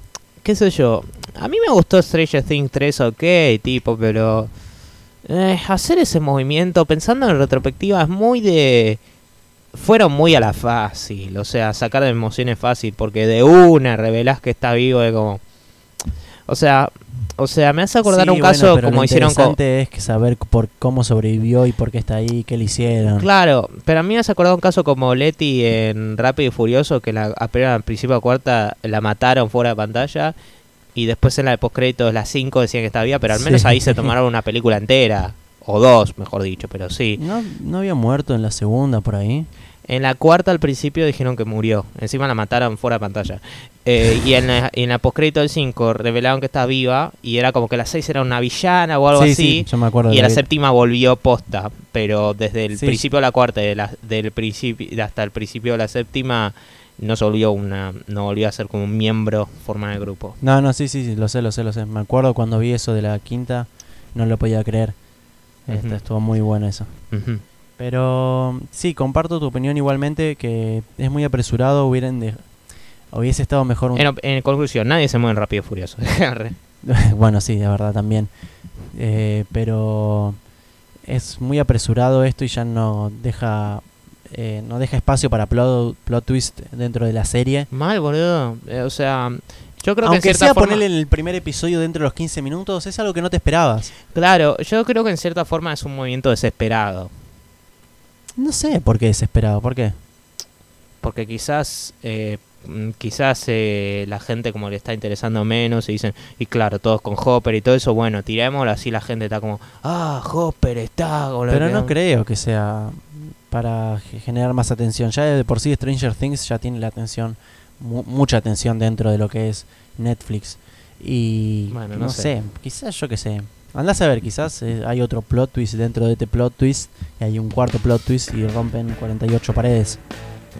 qué sé yo. A mí me gustó Stranger Things 3, ok, tipo, pero... eh, hacer ese movimiento, pensando en retrospectiva, es muy de... Fueron muy a la fácil, o sea, sacar de emociones fácil, porque de una revelás que está vivo, es como... O sea, o sea, me hace acordar
Sí,
un
bueno,
caso
pero
como
lo
hicieron con...
interesante es que saber por cómo sobrevivió y por qué está ahí, qué le hicieron.
Claro, pero a mí me has acordado un caso como Letty en Rápido y Furioso, que la, apenas al principio de cuarta la mataron fuera de pantalla y después en la de postcréditos las 5 decían que estaba viva, pero al menos
Sí.
ahí se tomaron una película entera, o dos, mejor dicho, pero sí.
¿No, ¿No había muerto en la segunda por ahí?
En la cuarta al principio dijeron que murió, encima la mataron fuera de pantalla. Eh, y en la, en la postcrédito del 5 revelaron que estaba viva y era como que la 6 era una villana o algo
sí,
así.
sí, yo me acuerdo.
Y la
la-
séptima volvió posta, pero desde el
Sí.
principio de la cuarta, de la- del principio hasta el principio de la séptima, no se volvió una, no volvió a ser como un miembro formar el grupo.
No, no, sí, sí, sí, lo sé, lo sé, lo sé. Me acuerdo cuando vi eso de la quinta, no lo podía creer.
Ujú.
Estuvo muy bueno eso.
Ujú.
Pero sí, comparto tu opinión igualmente, que es muy apresurado, hubieran de- hubiese estado mejor un...
En, conclusión, nadie se mueve en rápido furioso.
Bueno, sí, de verdad también. Eh, pero es muy apresurado esto y ya no deja eh, no deja espacio para plot, plot twist dentro de la serie.
Mal, boludo. Eh, o sea, yo creo que en
Aunque
cierta
sea
forma,
ponerle el primer episodio dentro de los 15 minutos, es algo que no te esperabas.
claro, yo creo que en cierta forma es un movimiento desesperado.
No sé por qué desesperado, ¿por qué?
porque quizás eh, mm, quizás eh, la gente como le está interesando menos y dicen y claro todos con Hopper y todo eso bueno tirémoslo así la gente está como ah Hopper está con
Pero no creo que sea para ge- generar más atención. Ya de por sí Stranger Things ya tiene la atención, mu- mucha atención dentro de lo que es Netflix. Y
Bueno,
no,
no
sé.
sé.
quizás yo que sé. Andás a ver, quizás eh, hay otro plot twist dentro de este plot twist y hay un cuarto plot twist y rompen 48 paredes.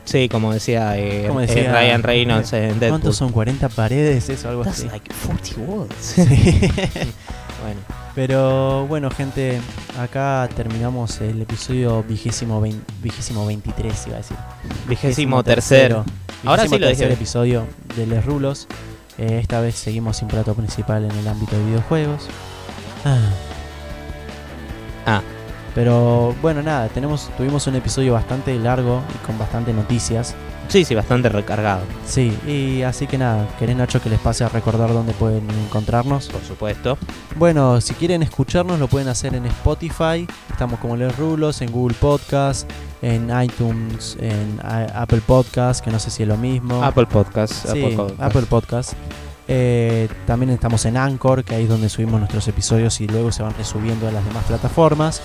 sí como decía, eh,
Como
eh,
decía-
Ryan Reynolds en Deadpool
¿Cuántos son 40 paredes? Eso, algo
That's
así.
like 40 words
Sí.
bueno
Pero bueno, gente, acá terminamos el episodio vigésimo, vein- vigésimo 23, iba a decir.
vigésimo tercero Ahora sí
Vigésimo
lo
tercer
dije.
episodio de Les Rulos. Eh, esta vez seguimos sin plato principal en el ámbito de videojuegos. Ah.
Ah.
Pero bueno, nada, tenemos, tuvimos un episodio bastante largo y con bastante noticias.
sí sí bastante recargado
Sí, y así que nada, ¿querés Nacho que les pase a recordar dónde pueden encontrarnos?
por supuesto
Bueno, si quieren escucharnos lo pueden hacer en Spotify, estamos como Les Rulos, en Google Podcast, en iTunes, en a- Apple Podcast, que no sé si es lo mismo.
Apple Podcast
Sí,
Apple Podcast.
Apple Podcast. Eh, también estamos en Anchor, que ahí es donde subimos nuestros episodios y luego se van resubiendo a las demás plataformas.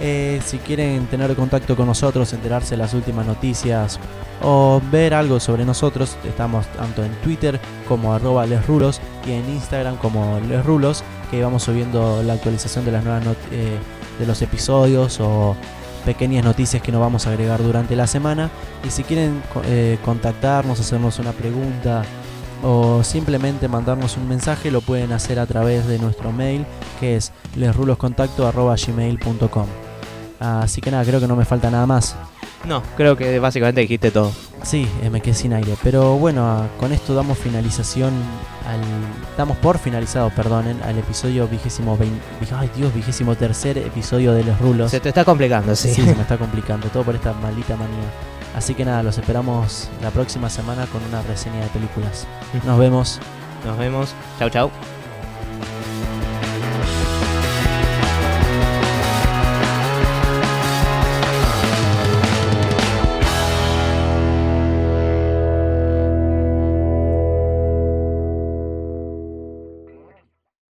Eh, si quieren tener contacto con nosotros, enterarse de las últimas noticias o ver algo sobre nosotros, estamos tanto en Twitter como arroba lesrulos y en Instagram como lesrulos, que vamos subiendo la actualización de las nuevas eh, de los episodios o pequeñas noticias que nos vamos a agregar durante la semana. Y si quieren eh, contactarnos, hacernos una pregunta o simplemente mandarnos un mensaje, lo pueden hacer a través de nuestro mail que es lesruloscontacto.gmail.com. Así que nada, creo que no me falta nada más.
No, creo que básicamente dijiste todo.
Sí, eh, me quedé sin aire. Pero bueno, ah, con esto damos finalización al. Damos por finalizado, perdonen, al episodio vigésimo Ay Dios, vigésimo tercer episodio de Los Rulos.
Se te está complicando, sí.
Sí, se me está complicando. Todo por esta maldita manía. Así que nada, los esperamos la próxima semana con una reseña de películas. Nos vemos.
Nos vemos. Chau, chau.